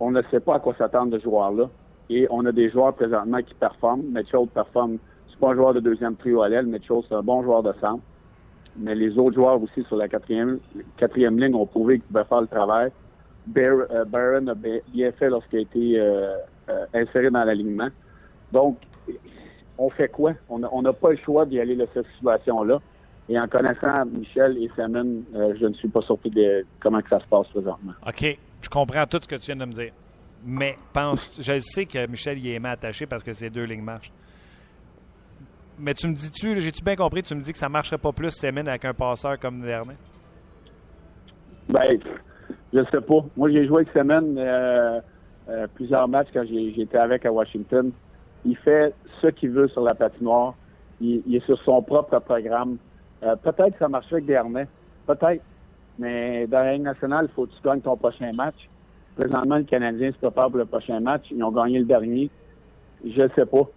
on ne sait pas à quoi s'attendre de ce joueur-là. Et on a des joueurs présentement qui performent. Mitchell performe. C'est pas un joueur de deuxième trio à l'aile. Mitchell, c'est un bon joueur de centre. Mais les autres joueurs aussi sur la quatrième, quatrième ligne ont prouvé qu'ils pouvaient faire le travail. Euh, Barron a bien fait lorsqu'il a été euh, euh, inséré dans l'alignement. Donc, on fait quoi? On n'a pas le choix d'y aller de cette situation-là. Et en connaissant Michel et Simon, je ne suis pas surpris de comment que ça se passe présentement.
OK. Je comprends tout ce que tu viens de me dire. Mais pense, je sais que Michel y est aimé attaché parce que ces deux lignes marchent. Mais tu me dis-tu, j'ai-tu bien compris, tu me dis que ça ne marcherait pas plus Semin avec un passeur comme dernier?
Ben, je sais pas. Moi, j'ai joué avec Semin euh, euh, plusieurs matchs quand j'étais avec à Washington. Il fait ce qu'il veut sur la patinoire. Il, il est sur son propre programme. Euh, peut-être que ça marcherait avec Dernay. Peut-être. Mais dans la Ligue nationale, il faut que tu gagnes ton prochain match. Présentement, le Canadien se prépare pour le prochain match. Ils ont gagné le dernier. Je ne sais pas.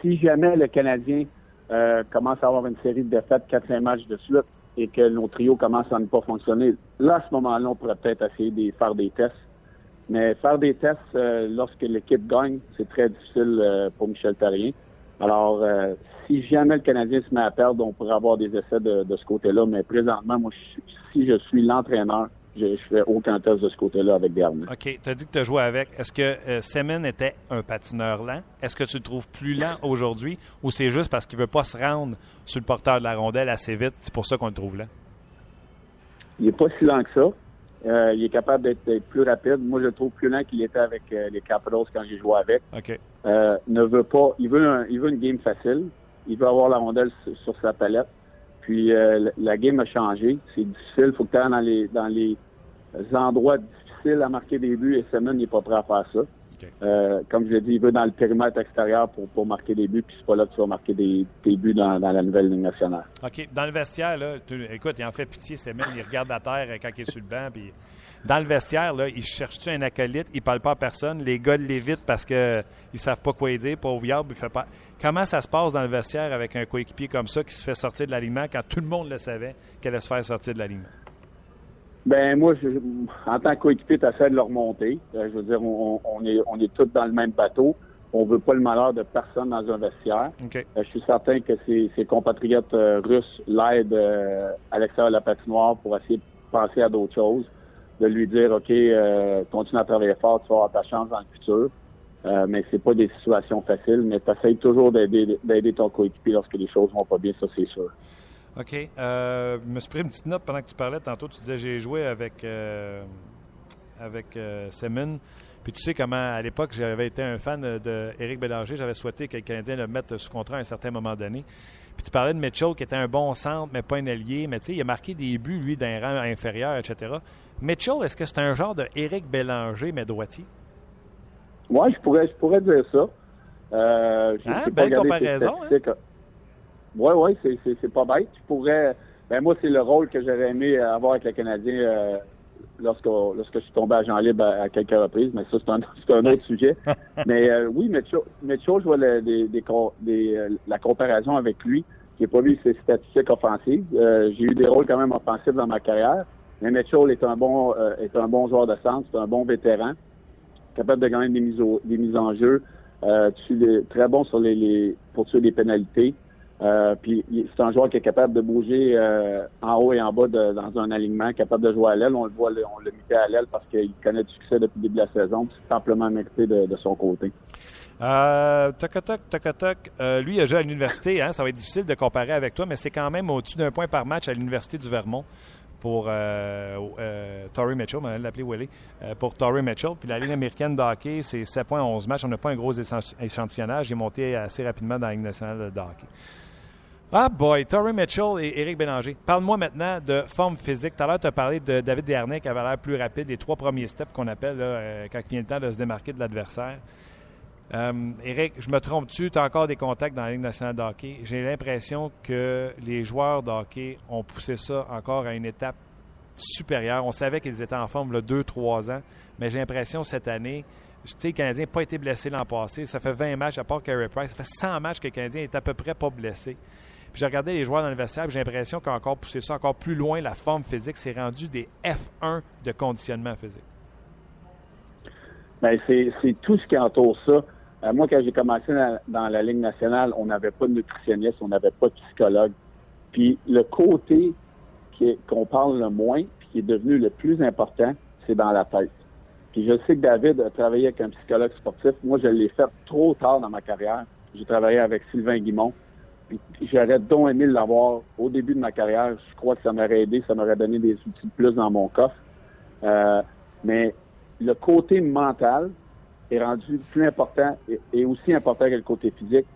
si jamais le Canadien euh, commence à avoir une série de défaites, 4-5 matchs de suite, et que nos trios commencent à ne pas fonctionner, là, à ce moment-là, on pourrait peut-être essayer de faire des tests. Mais faire des tests euh, lorsque l'équipe gagne, c'est très difficile euh, pour Michel Therrien. Alors, euh, si jamais le Canadien se met à perdre, on pourrait avoir des essais de, de ce côté-là. Mais présentement, moi, je, si je suis l'entraîneur, je ne fais aucun test de ce côté-là avec Garnier.
OK. Tu as dit que tu as joué avec. Est-ce que euh, Semen était un patineur lent? Est-ce que tu le trouves plus lent aujourd'hui ou c'est juste parce qu'il ne veut pas se rendre sur le porteur de la rondelle assez vite? C'est pour ça qu'on le trouve lent?
Il n'est pas si lent que ça. Euh, il est capable d'être plus rapide. Moi, je le trouve plus lent qu'il était avec euh, les Capitals quand j'ai joué avec.
OK.
Euh, ne veut pas. Il veut, un, il veut une game facile. Il veut avoir la rondelle sur, sur sa palette. Puis euh, la game a changé. C'est difficile. Il faut que tu ailles dans les dans les endroits difficiles à marquer des buts et Semen n'est pas prêt à faire ça. Euh, comme je l'ai dit, il veut dans le périmètre extérieur pour, pour marquer des buts, puis c'est pas là que tu vas marquer des, des buts dans, dans la nouvelle Ligue nationale.
OK. Dans le vestiaire, là, tu- écoute, il en fait pitié, Semen. Il regarde à terre quand il est sur le banc. Puis dans le vestiaire, là, il cherche-tu un acolyte? Il parle pas à personne. Les gars l'évitent parce que ils savent pas quoi dire. Pauvre Yarb, il fait pas. Comment ça se passe dans le vestiaire avec un coéquipier comme ça qui se fait sortir de l'alignement quand tout le monde le savait qu'elle allait se faire sortir de l'alignement?
Ben moi, je, en tant que coéquipier, tu essaies de le remonter. Euh, je veux dire, on, on est on est tous dans le même bateau. On veut pas le malheur de personne dans un vestiaire. Euh, je suis certain que ses, ses compatriotes euh, russes l'aident à l'extérieur de la patinoire pour essayer de penser à d'autres choses, de lui dire OK, euh, continue à travailler fort, tu vas avoir ta chance dans le futur. Euh, mais c'est pas des situations faciles, mais tu essaies toujours d'aider ton coéquipier lorsque les choses vont pas bien, ça c'est sûr.
OK. Euh, je me suis pris une petite note pendant que tu parlais tantôt. Tu disais j'ai joué avec, euh, avec euh, Semin. Puis tu sais comment, à l'époque, j'avais été un fan d'Éric Bélanger. J'avais souhaité que le Canadien le mette sous contrat à un certain moment donné. Puis tu parlais de Mitchell, qui était un bon centre, mais pas un allié. Mais tu sais, il a marqué des buts, lui, d'un rang inférieur, etc. Mitchell, est-ce que c'est un genre de Éric Bélanger, mais droitier?
Moi, je pourrais, je pourrais dire ça. Euh,
Hein? Belle
regardé ses
comparaison,
statistiques. Oui, oui, c'est, c'est, c'est pas bête. Je pourrais. Ben moi, c'est le rôle que j'aurais aimé avoir avec le Canadien euh, lorsque, lorsque je suis tombé à Jean Libre à, à quelques reprises, mais ça, c'est un, c'est un autre sujet. Mais euh, oui, Mitchell, Mitchell, je vois le- des, des, co- des, euh, la comparaison avec lui. J'ai pas vu ses statistiques offensives. Euh, j'ai eu des rôles quand même offensifs dans ma carrière. Mais Mitchell est un bon euh, est un bon joueur de centre, un bon vétéran capable de gagner des mises, des mises en jeu, euh, très bon sur les, les pour tuer des pénalités. Euh, puis c'est un joueur qui est capable de bouger en haut et en bas dans un alignement, capable de jouer à l'aile. On le voit, on l'a mis à l'aile parce qu'il connaît du succès depuis le début de la saison. C'est amplement mérité de, de son côté.
Euh, toc, lui, il a joué à l'université. Hein, ça va être difficile de comparer avec toi, mais c'est quand même au-dessus d'un point par match à l'université du Vermont pour euh, euh, Torrey Mitchell, on va l'appeler Willie, euh, pour Torrey Mitchell. Puis la Ligue américaine de hockey, c'est 7 points 11 matchs. On n'a pas un gros échan- échantillonnage. J'ai monté assez rapidement dans la Ligue nationale de hockey. Ah boy, Torrey Mitchell et Éric Bélanger. Parle-moi maintenant de forme physique. Tout à l'heure, tu as parlé de David Desharnais qui avait l'air plus rapide, les trois premiers steps qu'on appelle quand il vient le temps de se démarquer de l'adversaire. Euh, Éric, je me trompe-tu? Tu as encore des contacts dans la Ligue nationale de hockey? J'ai l'impression que les joueurs de hockey ont poussé ça encore à une étape supérieure. On savait qu'ils étaient en forme il y a deux, trois ans, mais j'ai l'impression cette année, tu sais, le Canadien n'a pas été blessé l'an passé. Ça fait 20 matchs, à part Carey Price, ça fait 100 matchs que le Canadien est à peu près pas blessé. Puis j'ai regardé les joueurs dans le j'ai l'impression ont encore poussé ça encore plus loin, la forme physique. C'est rendu des F1 de conditionnement physique.
Ben, c'est, tout ce qui entoure ça. Euh, moi, quand j'ai commencé dans, la Ligue nationale, on n'avait pas de nutritionniste, on n'avait pas de psychologue. Puis le côté qu'on parle le moins, puis qui est devenu le plus important, c'est dans la tête. Puis je sais que David a travaillé avec un psychologue sportif. Moi, je l'ai fait trop tard dans ma carrière. J'ai travaillé avec Sylvain Guimont. J'aurais donc aimé l'avoir au début de ma carrière. Je crois que ça m'aurait aidé, ça m'aurait donné des outils de plus dans mon coffre. Euh, mais le côté mental est rendu plus important et, aussi important que le côté physique.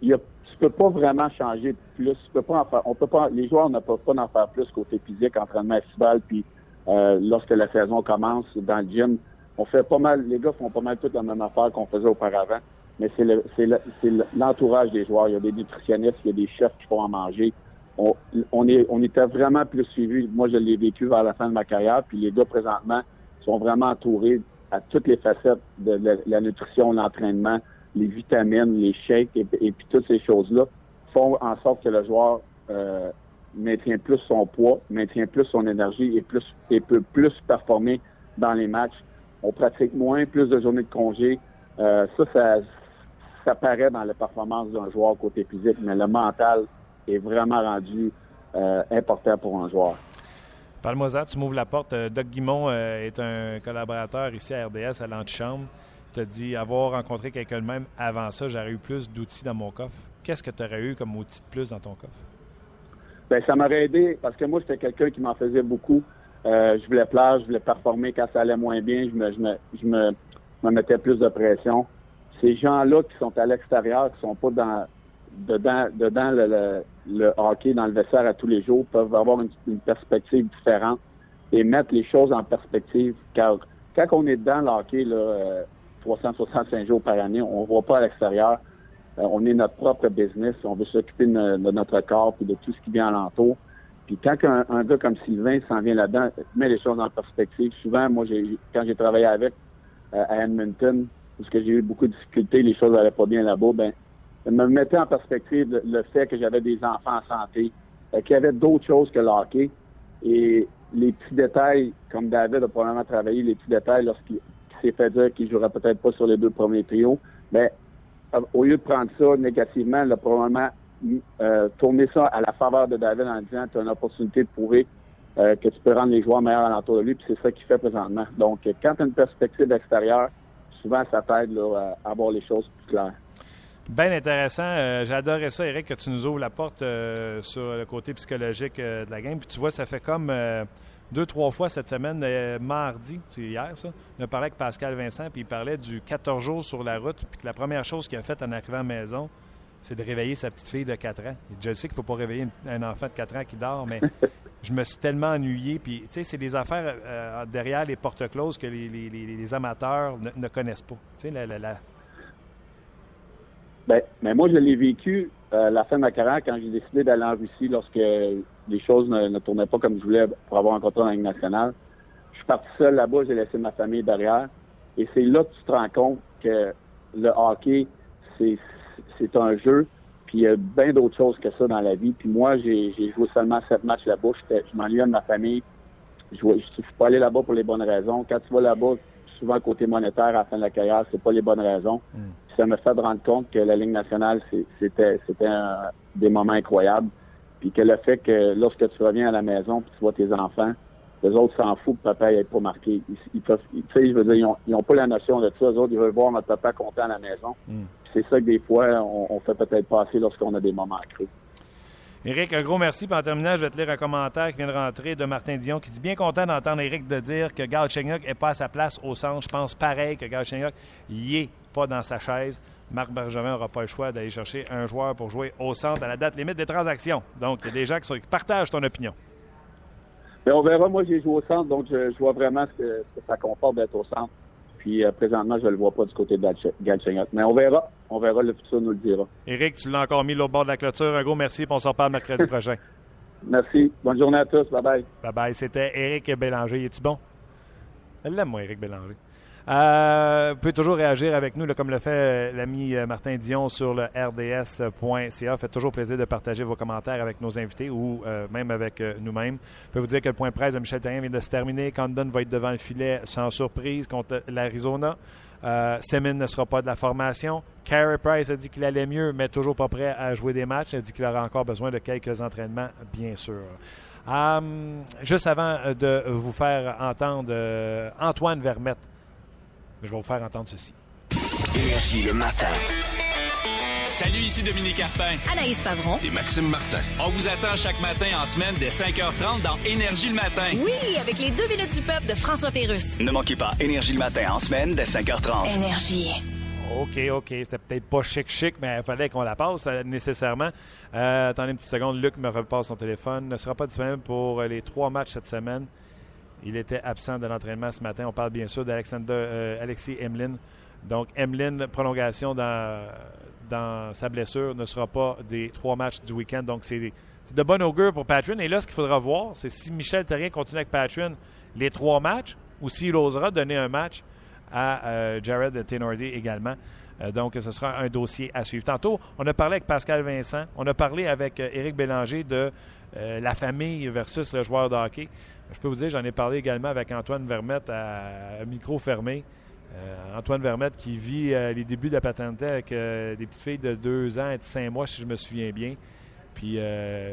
Il y a, tu peux pas vraiment changer plus. Tu peux pas en faire, on peut pas, les joueurs ne peuvent pas en faire plus côté physique, entraînement estival, puis euh, lorsque la saison commence dans le gym, on fait pas mal, les gars font pas mal toute la même affaire qu'on faisait auparavant, mais c'est le, c'est le- le- l'entourage des joueurs. Il y a des nutritionnistes, il y a des chefs qui font à manger. On, on est, on était vraiment plus suivis. Moi, je l'ai vécu vers la fin de ma carrière, puis les gars présentement sont vraiment entourés à toutes les facettes de la, nutrition, l'entraînement, les vitamines, les shakes et, puis toutes ces choses-là font en sorte que le joueur euh, maintient plus son poids, maintient plus son énergie et plus et peut plus performer dans les matchs. On pratique moins, plus de journées de congé. Euh, ça, ça, ça paraît dans la performance d'un joueur côté physique, mais le mental est vraiment rendu euh, important pour un joueur.
Parle-moi tu m'ouvres la porte. Euh, Doc Guimont est un collaborateur ici à RDS à l'antichambre. Tu as dit avoir rencontré quelqu'un de même avant ça, j'aurais eu plus d'outils dans mon coffre. Qu'est-ce que tu aurais eu comme outil de plus dans ton coffre?
Bien, ça m'aurait aidé parce que moi, j'étais quelqu'un qui m'en faisait beaucoup. je voulais plaire, je voulais performer quand ça allait moins bien. Je me, je me, je me, me mettais plus de pression ces gens-là qui sont à l'extérieur, qui sont pas dans dedans, dedans le, le, hockey, dans le vestiaire à tous les jours, peuvent avoir une, perspective différente et mettre les choses en perspective. Car quand on est dedans le hockey, là, 365 euh, jours par année, on ne voit pas à l'extérieur. Euh, on est notre propre business. On veut s'occuper de, notre corps et de tout ce qui vient alentour. Puis quand un, gars comme Sylvain s'en vient là-dedans, met les choses en perspective. Souvent, moi, quand j'ai travaillé avec euh, à Edmonton, parce que j'ai eu beaucoup de difficultés, les choses n'allaient pas bien là-bas, ben, me mettait en perspective le, fait que j'avais des enfants en santé, euh, qu'il y avait d'autres choses que le. Et les petits détails, comme David a probablement travaillé, les petits détails lorsqu'il s'est fait dire qu'il ne jouerait peut-être pas sur les deux premiers trios, ben, euh, au lieu de prendre ça négativement, il a probablement euh, tourné ça à la faveur de David en disant tu as une opportunité de prouver que tu peux rendre les joueurs meilleurs alentour de lui, puis c'est ça qu'il fait présentement. Donc, quand tu as une perspective extérieure, souvent, ça t'aide à avoir les choses plus claires.
Bien intéressant. Euh, j'adorais ça, Eric, que tu nous ouvres la porte euh, sur le côté psychologique euh, de la game. Puis tu vois, ça fait comme deux, trois fois cette semaine, mardi, c'est hier ça, on a parlé avec Pascal Vincent, puis il parlait du 14 jours sur la route, puis que la première chose qu'il a faite en arrivant à la maison, c'est de réveiller sa petite fille de 4 ans. Je sais qu'il ne faut pas réveiller un enfant de 4 ans qui dort, mais je me suis tellement ennuyé. Puis, tu sais, c'est des affaires euh, derrière les portes closes que les, amateurs ne, connaissent pas. Tu sais, la, la,
Ben, mais moi, je l'ai vécu euh, la fin de ma carrière quand j'ai décidé d'aller en Russie lorsque les choses ne, tournaient pas comme je voulais pour avoir un contrat dans la Ligue nationale. Je suis parti seul là-bas, j'ai laissé ma famille derrière. Et c'est là que tu te rends compte que le hockey, c'est un jeu. Puis il y a bien d'autres choses que ça dans la vie. Puis moi, j'ai joué seulement sept matchs là-bas. Je m'ennuie de ma famille. Je ne suis pas allé là-bas pour les bonnes raisons. Quand tu vas là-bas, souvent côté monétaire à la fin de la carrière, c'est pas les bonnes raisons. Mm. Ça me fait rendre compte que la Ligue nationale, c'était des moments incroyables. Puis que le fait que lorsque tu reviens à la maison puis tu vois tes enfants, les autres s'en foutent que papa n'ait pas marqué. Ils, peuvent, je veux dire, ils n'ont pas la notion de ça. Les autres, ils veulent voir notre papa content à la maison. Mm c'est ça que des fois, on, fait peut-être passer lorsqu'on a des moments creux.
Éric, un gros merci. Puis en terminant, je vais te lire un commentaire qui vient de rentrer de Martin Dion qui dit Bien content d'entendre Éric de dire que Galchenyuk n'est pas à sa place au centre. Je pense pareil que Galchenyuk n'est pas dans sa chaise. Marc Bergevin n'aura pas le choix d'aller chercher un joueur pour jouer au centre à la date limite des transactions. Donc, il y a des gens qui, partagent ton opinion.
Bien, on verra. Moi, j'ai joué au centre, donc je, vois vraiment ce que, ça comporte d'être au centre. Puis euh, présentement, je ne le vois pas du côté de Galchenyuk. Mais on verra. On verra, le futur nous le dira.
Éric, tu l'as encore mis au bord de la clôture. Un gros merci, puis on se reparle mercredi prochain.
Merci. Bonne journée à tous. Bye-bye.
Bye-bye. C'était Éric Bélanger. Es-tu bon? Elle l'aime, moi, Éric Bélanger. Euh, vous pouvez toujours réagir avec nous, comme le fait euh, l'ami euh, Martin Dion sur le rds.ca. Fait toujours plaisir de partager vos commentaires avec nos invités ou même avec nous-mêmes. Je peux vous dire que le point presse de Michel Terrien vient de se terminer. Condon va être devant le filet sans surprise contre l'Arizona. Euh, Semin ne sera pas de la formation. Carey Price a dit qu'il allait mieux, mais toujours pas prêt à jouer des matchs. Il a dit qu'il aura encore besoin de quelques entraînements, bien sûr. juste avant de vous faire entendre Antoine Vermette je vais vous faire entendre ceci.
Énergie le matin.
Salut, ici Dominique Carpin.
Anaïs Favron.
Et Maxime Martin.
On vous attend chaque matin en semaine dès 5h30 dans Énergie le matin.
Oui, avec les deux minutes du peuple de François Pérusse.
Ne manquez pas Énergie le matin en semaine dès 5h30.
Énergie.
OK, OK. C'était peut-être pas chic-chic, mais il fallait qu'on la passe euh, nécessairement. Euh, attendez une petite seconde. Luc me repasse son téléphone. Ne sera pas disponible pour les trois matchs cette semaine. Il était absent de l'entraînement ce matin. On parle bien sûr d'Alexander euh, Alexis. Donc, Emlin, prolongation dans, sa blessure, ne sera pas des trois matchs du week-end. Donc, c'est de bon augure pour Patrin. Et là, ce qu'il faudra voir, c'est si Michel Terrien continue avec Patrin les trois matchs ou s'il osera donner un match à euh, Jared Tenordi également. Euh, donc, ce sera un dossier à suivre. Tantôt, on a parlé avec Pascal Vincent, on a parlé avec euh, Éric Bélanger de la famille versus le joueur de hockey. Je peux vous dire, j'en ai parlé également avec Antoine Vermette à, micro fermé. Euh, Antoine Vermette qui vit euh, les débuts de la paternité avec euh, des petites filles de 2 ans et de 5 mois, si je me souviens bien. Puis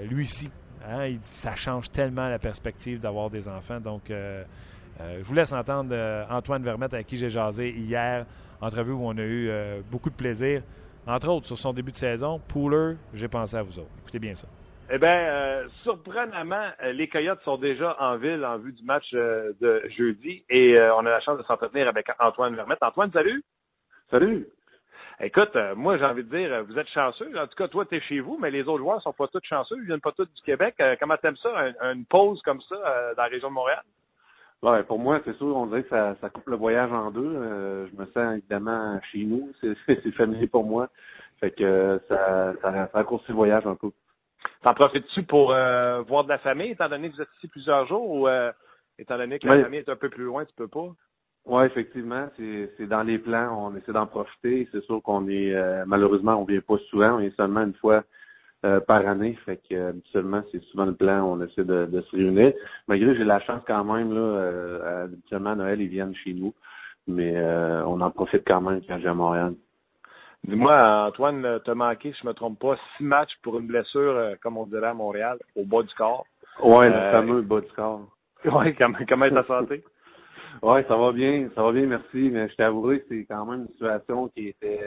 lui ici, hein, ça change tellement la perspective d'avoir des enfants. Donc, je vous laisse entendre Antoine Vermette avec qui j'ai jasé hier. Entrevue où on a eu beaucoup de plaisir. Entre autres, sur son début de saison, Pooler, j'ai pensé à vous autres. Écoutez bien ça.
Eh bien, euh, surprenamment, euh, les Coyotes sont déjà en ville en vue du match euh, de jeudi et euh, on a la chance de s'entretenir avec Antoine Vermette. Antoine, salut!
Salut!
Écoute, moi, j'ai envie de dire, vous êtes chanceux. En tout cas, toi, tu es chez vous, mais les autres joueurs sont pas tous chanceux. Ils viennent pas tous du Québec. Comment t'aimes ça, un- une pause comme ça dans la région de Montréal?
Ouais, pour moi, c'est sûr, on dirait que ça, ça coupe le voyage en deux. Je me sens évidemment chez nous. C'est familier pour moi. Fait que ça, ça, ça raccourcit le voyage un peu.
T'en profites-tu pour euh, voir de la famille, étant donné que vous êtes ici plusieurs jours, ou euh, étant donné que la
Oui.
famille est un peu plus loin, tu peux pas?
Ouais, effectivement, c'est dans les plans. On essaie d'en profiter. C'est sûr qu'on est euh, malheureusement, on vient pas souvent. On est seulement une fois euh, par année. Fait que euh, habituellement, c'est souvent le plan. On essaie de, de se réunir. Malgré j'ai la chance quand même là. Euh, habituellement, à Noël, ils viennent chez nous, mais euh, on en profite quand même quand j'ai à Montréal.
Dis-moi, Antoine, euh, t'as manqué, si je me trompe pas, six matchs pour une blessure, euh, comme on dirait à Montréal, au bas du corps.
Ouais, le
Euh,
fameux bas du corps.
Oui, comment, comment est ta santé?
Ouais, ça va bien, ça va bien, merci. Mais je t'avouerai que c'est quand même une situation qui était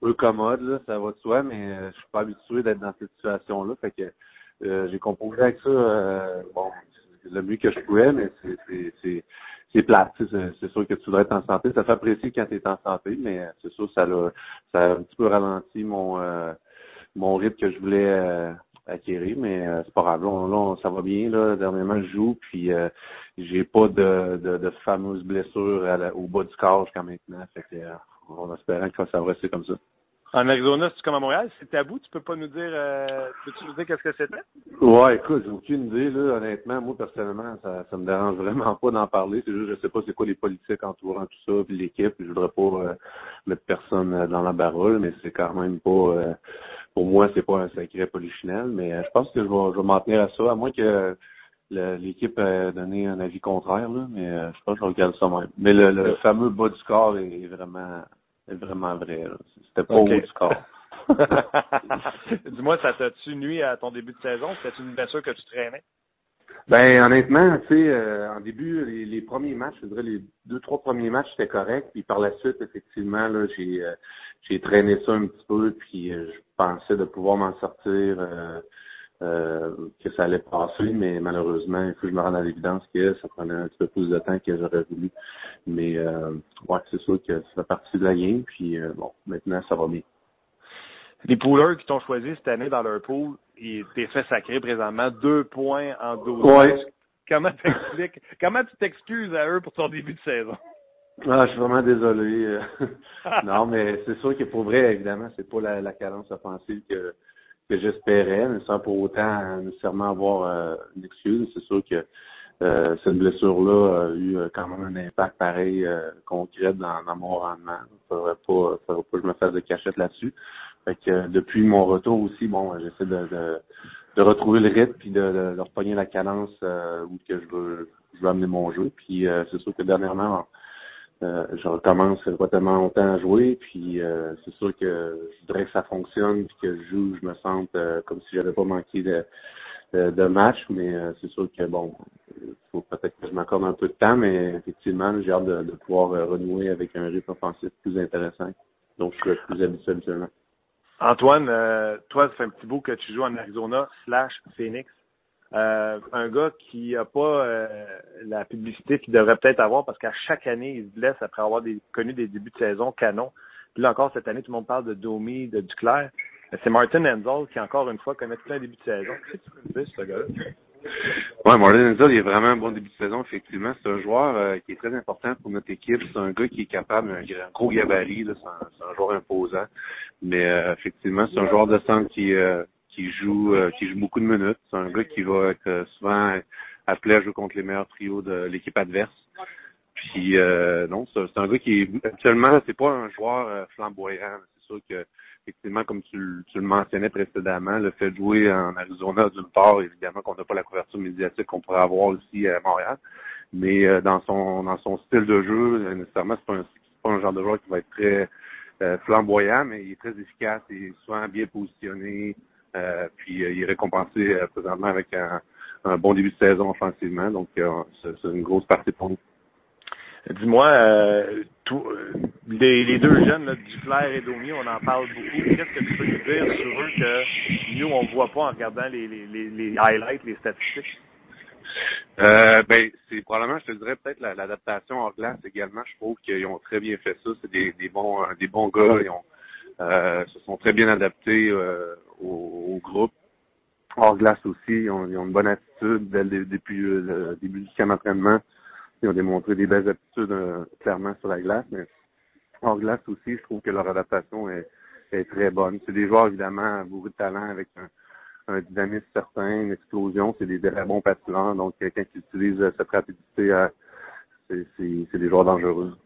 peu commode, là, ça va de soi, mais je suis pas habitué d'être dans cette situation-là. Fait que euh, j'ai composé avec ça euh, bon, le mieux que je pouvais, mais c'est c'est c'est c'est sûr que tu voudrais être en santé. Ça fait apprécier quand tu es en santé, mais euh, c'est sûr ça l'a ça a un petit peu ralenti mon euh, mon rythme que je voulais euh, acquérir, mais euh, c'est pas grave. Là, on- là, ça va bien. Là. Dernièrement, je joue, puis euh, j'ai pas de, de, de fameuses blessures au bas du corps jusqu'à maintenant. Fait que, euh, en espérant que ça va rester comme ça.
En Arizona, c'est comme à Montréal, c'est tabou, tu peux pas nous dire, euh, peux-tu nous dire qu'est-ce que c'était?
Ouais, écoute, j'ai aucune idée, là, honnêtement. Moi, personnellement, ça, ça me dérange vraiment pas d'en parler. C'est juste, je sais pas c'est quoi les politiques entourant tout ça, puis l'équipe. Je voudrais pas euh, mettre personne euh, dans la barole, mais c'est quand même pas, euh, pour moi, c'est pas un secret polichinelle, mais euh, je pense que je vais, je vais m'en tenir à ça, à moins que l'équipe ait donné un avis contraire, là, mais euh, je pense que je regarde ça même. Mais le, le fameux bas du corps est, vraiment, vraiment vrai, là. C'était pas
Ok.
au du corps.
Dis-moi, ça t'a-tu nuit à ton début de saison? C'était une blessure que tu traînais?
Ben honnêtement, tu sais, euh, en début, les, les premiers matchs, je dirais les deux, trois premiers matchs, c'était correct. Puis par la suite, effectivement, là, j'ai euh, j'ai traîné ça un petit peu, puis euh, je pensais de pouvoir m'en sortir, que ça allait passer, mais malheureusement, il faut que je me rende à l'évidence que ça prenait un petit peu plus de temps que j'aurais voulu. Mais euh, ouais, c'est sûr que ça fait partie de la game, puis euh, bon, maintenant ça va bien.
Les poolers qui t'ont choisi cette année dans leur pool, ils t'es fait sacré présentement deux points en 12
Ouais.
Comment t'expliques, comment tu t'excuses à eux pour ton début de saison?
Ah, je suis vraiment désolé. euh. non, mais c'est sûr que pour vrai, évidemment, c'est pas la, la cadence offensive que, que j'espérais, mais sans pour autant nécessairement avoir euh, une excuse. C'est sûr que euh, cette blessure-là a eu euh, quand même un impact pareil euh, concret dans, dans mon rendement. Faudrait pas, faudrait pas que je me fasse de cachette là-dessus. Fait que euh, depuis mon retour aussi, bon, j'essaie de, de, de retrouver le rythme puis de, de, de la cadence où que je veux, je veux amener mon jeu. Puis c'est sûr que dernièrement, euh, je recommence pas tellement longtemps à jouer, puis euh, c'est sûr que je voudrais que ça fonctionne, puis que je joue, je me sente euh, comme si j'avais pas manqué de, de, match, mais euh, c'est sûr que bon, faut peut-être que je m'accorde un peu de temps, mais effectivement, j'ai hâte de, pouvoir renouer avec un rythme offensif plus intéressant, donc je suis plus habitué habituellement.
Antoine, toi, ça fait un petit bout que tu joues en Arizona slash Phoenix. Euh, un gars qui a pas euh, la publicité qu'il devrait peut-être avoir parce qu'à chaque année, il se blesse après avoir des, connu des débuts de saison canon. Puis là encore, cette année, tout le monde parle de Domi, de Duclair. Mais C'est Martin Enzel qui, encore une fois, connaît plein début de saison. Qu'est-ce que ce gars-là?
Ouais, Martin Enzel, il est vraiment un bon début de saison, effectivement. C'est un joueur euh, qui est très important pour notre équipe. C'est un gars qui est capable, un gros gabarit, là. C'est un, un joueur imposant. Mais euh, effectivement, c'est un joueur de centre qui euh, qui joue euh, qui joue beaucoup de minutes. C'est un gars qui va être euh, souvent appelé à jouer contre les meilleurs trios de l'équipe adverse. Puis euh, non, c'est un gars qui actuellement, c'est pas un joueur flamboyant. C'est sûr que effectivement, comme tu, tu le mentionnais précédemment, le fait de jouer en Arizona d'une part, évidemment qu'on n'a pas la couverture médiatique qu'on pourrait avoir ici à Montréal. Mais euh, dans son dans son style de jeu, nécessairement, c'est pas un pas un genre de joueur qui va être très flamboyant, mais il est très efficace, est souvent bien positionné. Euh, puis euh, il est récompensé euh, présentement avec un, un bon début de saison offensivement. Donc c'est une grosse partie pour nous.
Dis-moi, euh, euh, les, les deux jeunes, là, Duclair et Domi, on en parle beaucoup. Qu'est-ce que tu peux nous dire sur eux que nous, on voit pas en regardant les, les, les, les highlights, les statistiques?
Euh, ben, c'est probablement, je te dirais peut-être la- l'adaptation hors glace également. Je trouve qu'ils ont très bien fait ça. C'est des, des bons, des bons gars. Ils ont, se sont très bien adaptés euh, au, au groupe. Hors glace aussi, ils ont, ils ont une bonne attitude dès depuis euh, le début du camp d'entraînement. Ils ont démontré des belles aptitudes euh, clairement sur la glace, mais hors glace aussi, je trouve que leur adaptation est, est très bonne. C'est des joueurs évidemment beaucoup de talent avec un, un dynamisme certain, une explosion. C'est des très bons patineurs. Donc, quelqu'un qui utilise euh, cette rapidité, euh, c'est des joueurs dangereux.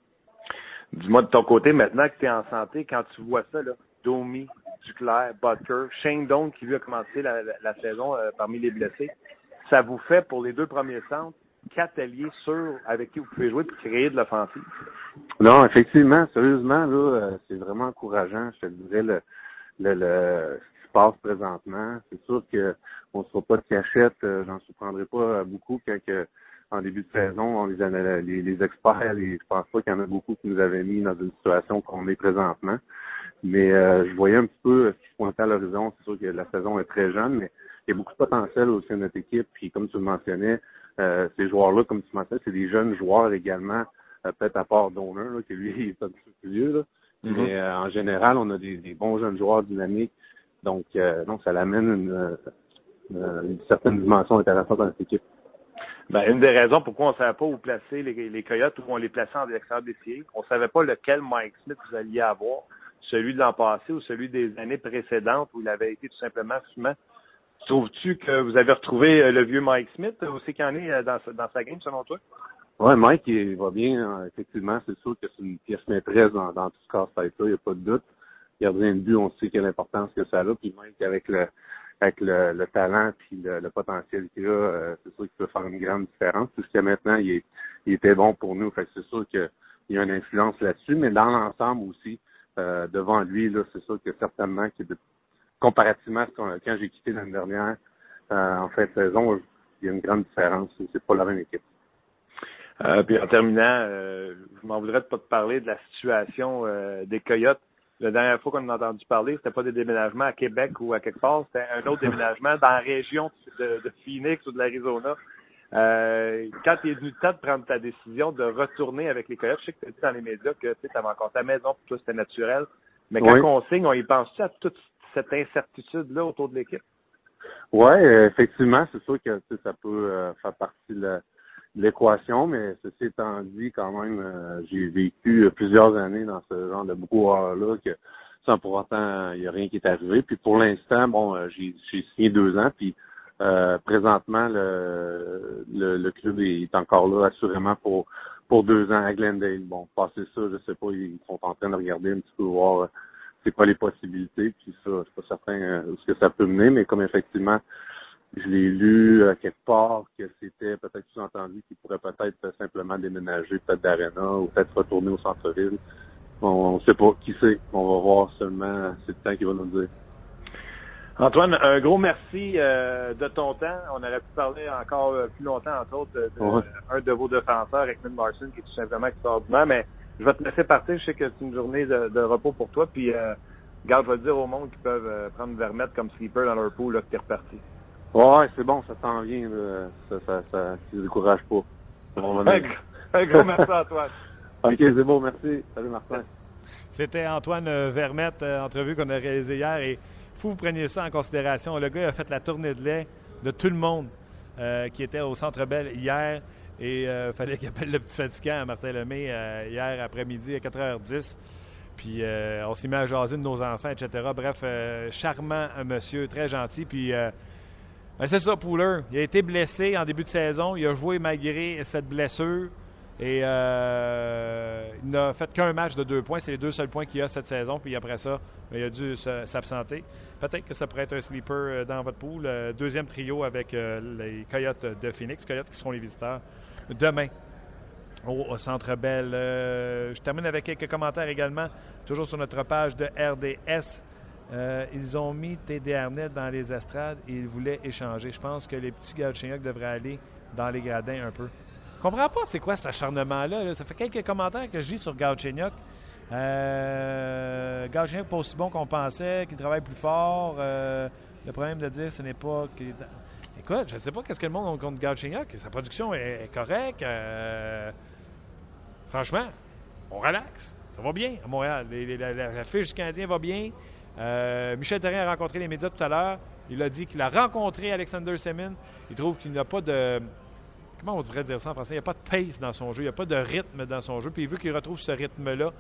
Dis-moi de ton côté, maintenant que tu es en santé, quand tu vois ça, là, Domi, Duclair, Butker, Shane qui lui a commencé la, saison euh, parmi les blessés, ça vous fait pour les deux premiers centres quatre alliés sûrs avec qui vous pouvez jouer pour créer de l'offensive?
Non, effectivement, sérieusement, là, euh, c'est vraiment encourageant. Je te dirais le, le, le ce qui se passe présentement. C'est sûr que on ne sera pas de cachette. euh, J'en surprendrai pas beaucoup quand que, en début de saison, on les, les, les experts, les, je pense pas qu'il y en a beaucoup qui nous avaient mis dans une situation qu'on est présentement. Mais euh, je voyais un petit peu euh, ce qui se pointait à l'horizon. C'est sûr que la saison est très jeune, mais il y a beaucoup de potentiel au sein de notre équipe. Puis comme tu le mentionnais, euh, ces joueurs-là, comme tu mentionnais, c'est des jeunes joueurs également, euh, peut-être à part Donner, là, qui lui il est un petit peu plus vieux. Là.
Mhm.
Mais euh, en général, on a des, des bons jeunes joueurs dynamiques. Donc, euh, donc ça l'amène une, une, une certaine dimension intéressante dans cette équipe.
Ben, une des raisons pourquoi on ne savait pas où placer les, les Coyotes, où on les plaçait en extérieur des séries, on savait pas lequel Mike Smith vous alliez avoir, celui de l'an passé ou celui des années précédentes où il avait été tout simplement fumant. Trouves-tu que vous avez retrouvé euh, le vieux Mike Smith, où c'est qu'il en est euh, dans, dans sa game, selon toi?
Ouais, Mike, il va bien. euh, effectivement, c'est sûr que c'est une pièce maîtresse dans, dans tout ce casse-tête-là, il n'y a pas de doute. Gardien de but, on sait quelle importance que ça a. Puis Mike, avec le avec le, le talent puis le, le potentiel qu'il a, euh, c'est sûr qu'il peut faire une grande différence. Jusqu'à maintenant, il, est, il était bon pour nous. Fait que c'est sûr qu'il y a une influence là-dessus, mais dans l'ensemble aussi, euh, devant lui, là, c'est sûr que certainement que de- comparativement à ce qu'on- quand j'ai quitté l'année dernière, euh, en fin de saison, il y a une grande différence. C'est pas la même équipe.
Euh, puis en terminant, euh, je m'en voudrais de pas te parler de la situation euh, des Coyotes. La dernière fois qu'on a entendu parler, c'était pas des déménagements à Québec ou à quelque part, c'était un autre déménagement dans la région de, de Phoenix ou de l'Arizona. Euh, quand il est venu le temps de prendre ta décision de retourner avec les Coyotes, je sais que tu as dit dans les médias que tu avais encore ta maison, pour toi c'était naturel. Mais quand
Oui.
on signe, on y pense-tu à toute cette incertitude-là autour de l'équipe?
Ouais, euh, effectivement, c'est sûr que ça peut euh, faire partie de la- l'équation, mais ceci étant dit, quand même, euh, j'ai vécu plusieurs années dans ce genre de brouhaha-là que sans pour autant, il n'y a rien qui est arrivé. Puis pour l'instant, bon, euh, j'ai j'ai signé deux ans, puis euh, présentement, le, le, le club est encore là assurément pour pour deux ans à Glendale. Bon, passer ça, je sais pas, ils sont en train de regarder un petit peu voir euh, c'est quoi les possibilités, puis ça, je suis pas certain euh, où ce que ça peut mener, mais comme effectivement, je l'ai lu euh, quelque part que c'était peut-être sous-entendu qu'il pourrait peut-être simplement déménager peut-être d'Arena ou peut-être retourner au centre-ville. On ne sait pas qui c'est. On va voir seulement, c'est le temps qui va nous le dire.
Antoine, un gros merci euh, de ton temps. On aurait pu parler encore euh, plus longtemps, entre autres, de,
Ouais.
un de vos défenseurs, Ekman Larson, qui est tout simplement extraordinaire. Mais je vais te laisser partir. Je sais que c'est une journée de, de repos pour toi. Puis, euh, garde, je vais dire au monde qui peuvent euh, prendre Vermette comme sleeper dans leur pool, là, que t'es reparti.
Ouais, c'est bon, ça s'en vient. Là. Ça, ça, ça, ça ne décourage pas. On va
Un, un gros merci, Antoine.
ok, c'est bon, merci. Salut Martin.
C'était Antoine euh, Vermette, euh, entrevue qu'on a réalisée hier. Et il faut que vous preniez ça en considération. Le gars a fait la tournée de lait de tout le monde euh, qui était au Centre Bell hier. Et il fallait qu'il appelle le petit fatigant à Martin Lemay euh, hier après-midi à 4h10. Puis euh, on s'est mis à jaser de nos enfants, etc. Bref, euh, charmant un monsieur, très gentil. Puis euh, ben, c'est ça, Pooler. Il a été blessé en début de saison. Il a joué malgré cette blessure. Et euh, il n'a fait qu'un match de deux points. C'est les deux seuls points qu'il a cette saison. Puis après ça, il a dû se- s'absenter. Peut-être que ça pourrait être un sleeper euh, dans votre pool. Euh, Deuxième trio avec les Coyotes de Phoenix. Coyotes qui seront les visiteurs demain au, Centre Bell. Je termine avec quelques commentaires également, toujours sur notre page de RDS. Euh, ils ont mis TD Arnett dans les estrades et ils voulaient échanger. Je pense que les petits Galchenyuk devraient aller dans les gradins un peu. Je comprends pas c'est quoi cet acharnement-là. là. Ça fait quelques commentaires que je lis sur Galchenyuk. Euh, pas aussi bon qu'on pensait, qu'il travaille plus fort. Euh, le problème de dire ce n'est pas qu'il Écoute, je ne sais pas qu'est-ce que le monde a contre Galchenyuk. Sa production est, correcte. Euh, franchement, on relaxe. Ça va bien à Montréal. La- la fiche du Canadien va bien. Euh, Michel Therrien a rencontré les médias tout à l'heure. Il a dit qu'il a rencontré Alexander Semin. Il trouve qu'il n'a pas de. Comment on devrait dire ça en français? Il n'y a pas de pace dans son jeu. Il n'y a pas de rythme dans son jeu. Puis il veut qu'il retrouve ce rythme-là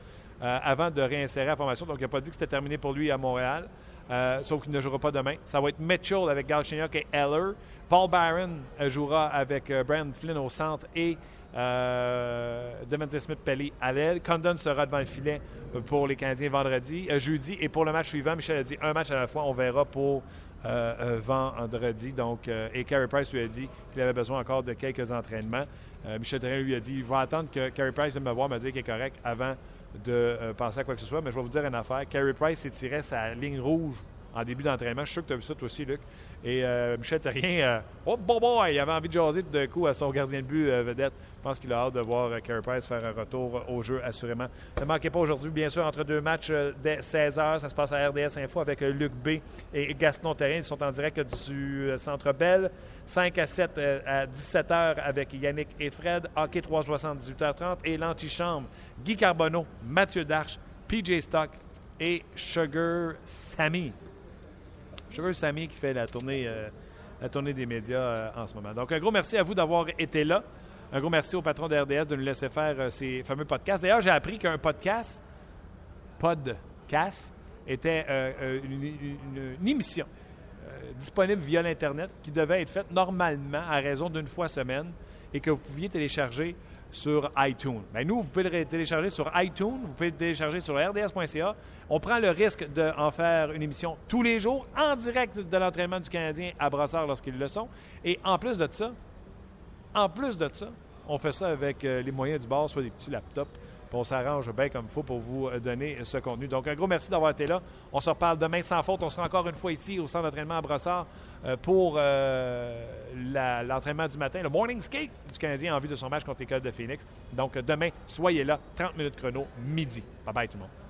euh, avant de réinsérer la formation. Donc, il n'a pas dit que c'était terminé pour lui à Montréal. Euh, sauf qu'il ne jouera pas demain. Ça va être Mitchell avec Galchenyuk et Eller. Paul Byron jouera avec Brandon Flynn au centre et euh, Devontae Smith-Pelly à l'aile. Condon sera devant le filet pour les Canadiens vendredi, euh, jeudi. Et pour le match suivant, Michel a dit un match à la fois. On verra pour euh, euh, vendredi. Donc, et Carey Price lui a dit qu'il avait besoin encore de quelques entraînements. Michel Therrien lui a dit il va attendre que Carey Price vienne me voir, me dire qu'il est correct avant de penser à quoi que ce soit. Mais je vais vous dire une affaire. Carey Price s'est tiré sa ligne rouge en début d'entraînement. Je suis sûr que tu as vu ça toi aussi, Luc. Et euh, Michel Therrien, euh, oh bon boy, il avait envie de jaser tout d'un coup à son gardien de but euh, vedette. Je pense qu'il a hâte de voir Carey Price faire un retour au jeu, assurément. Ne manquez pas aujourd'hui, bien sûr, entre deux matchs dès 16h. Ça se passe à RDS Info avec Luc B et Gaston Terrain. Ils sont en direct du Centre Bell. 5 à 7 euh, à 17h avec Yannick et Fred. Hockey 360, 18h30. Et l'antichambre, Guy Carbonneau, Mathieu Darche, PJ Stock et Sugar Sammy. Sugar Sammy qui fait la tournée, euh, la tournée des médias euh, en ce moment. Donc, un gros merci à vous d'avoir été là. Un gros merci au patron de RDS de nous laisser faire euh, ces fameux podcasts. D'ailleurs, j'ai appris qu'un podcast, podcast, était une, une- émission disponible via l'Internet qui devait être faite normalement à raison d'une fois semaine et que vous pouviez télécharger sur iTunes. Ben, nous, vous pouvez le télécharger sur iTunes, vous pouvez le télécharger sur rds.ca. On prend le risque d'en faire une émission tous les jours en direct de l'entraînement du Canadien à Brassard lorsqu'ils le sont. Et en plus de ça, en plus de ça, on fait ça avec euh, les moyens du bord, soit des petits laptops. On s'arrange bien comme il faut pour vous euh, donner ce contenu. Donc, un gros merci d'avoir été là. On se reparle demain sans faute. On sera encore une fois ici au centre d'entraînement à Brossard euh, pour euh, l'entraînement du matin, le morning skate du Canadien en vue de son match contre l'école de Phoenix. Donc, demain, soyez là. 30 minutes chrono, midi. Bye bye tout le monde.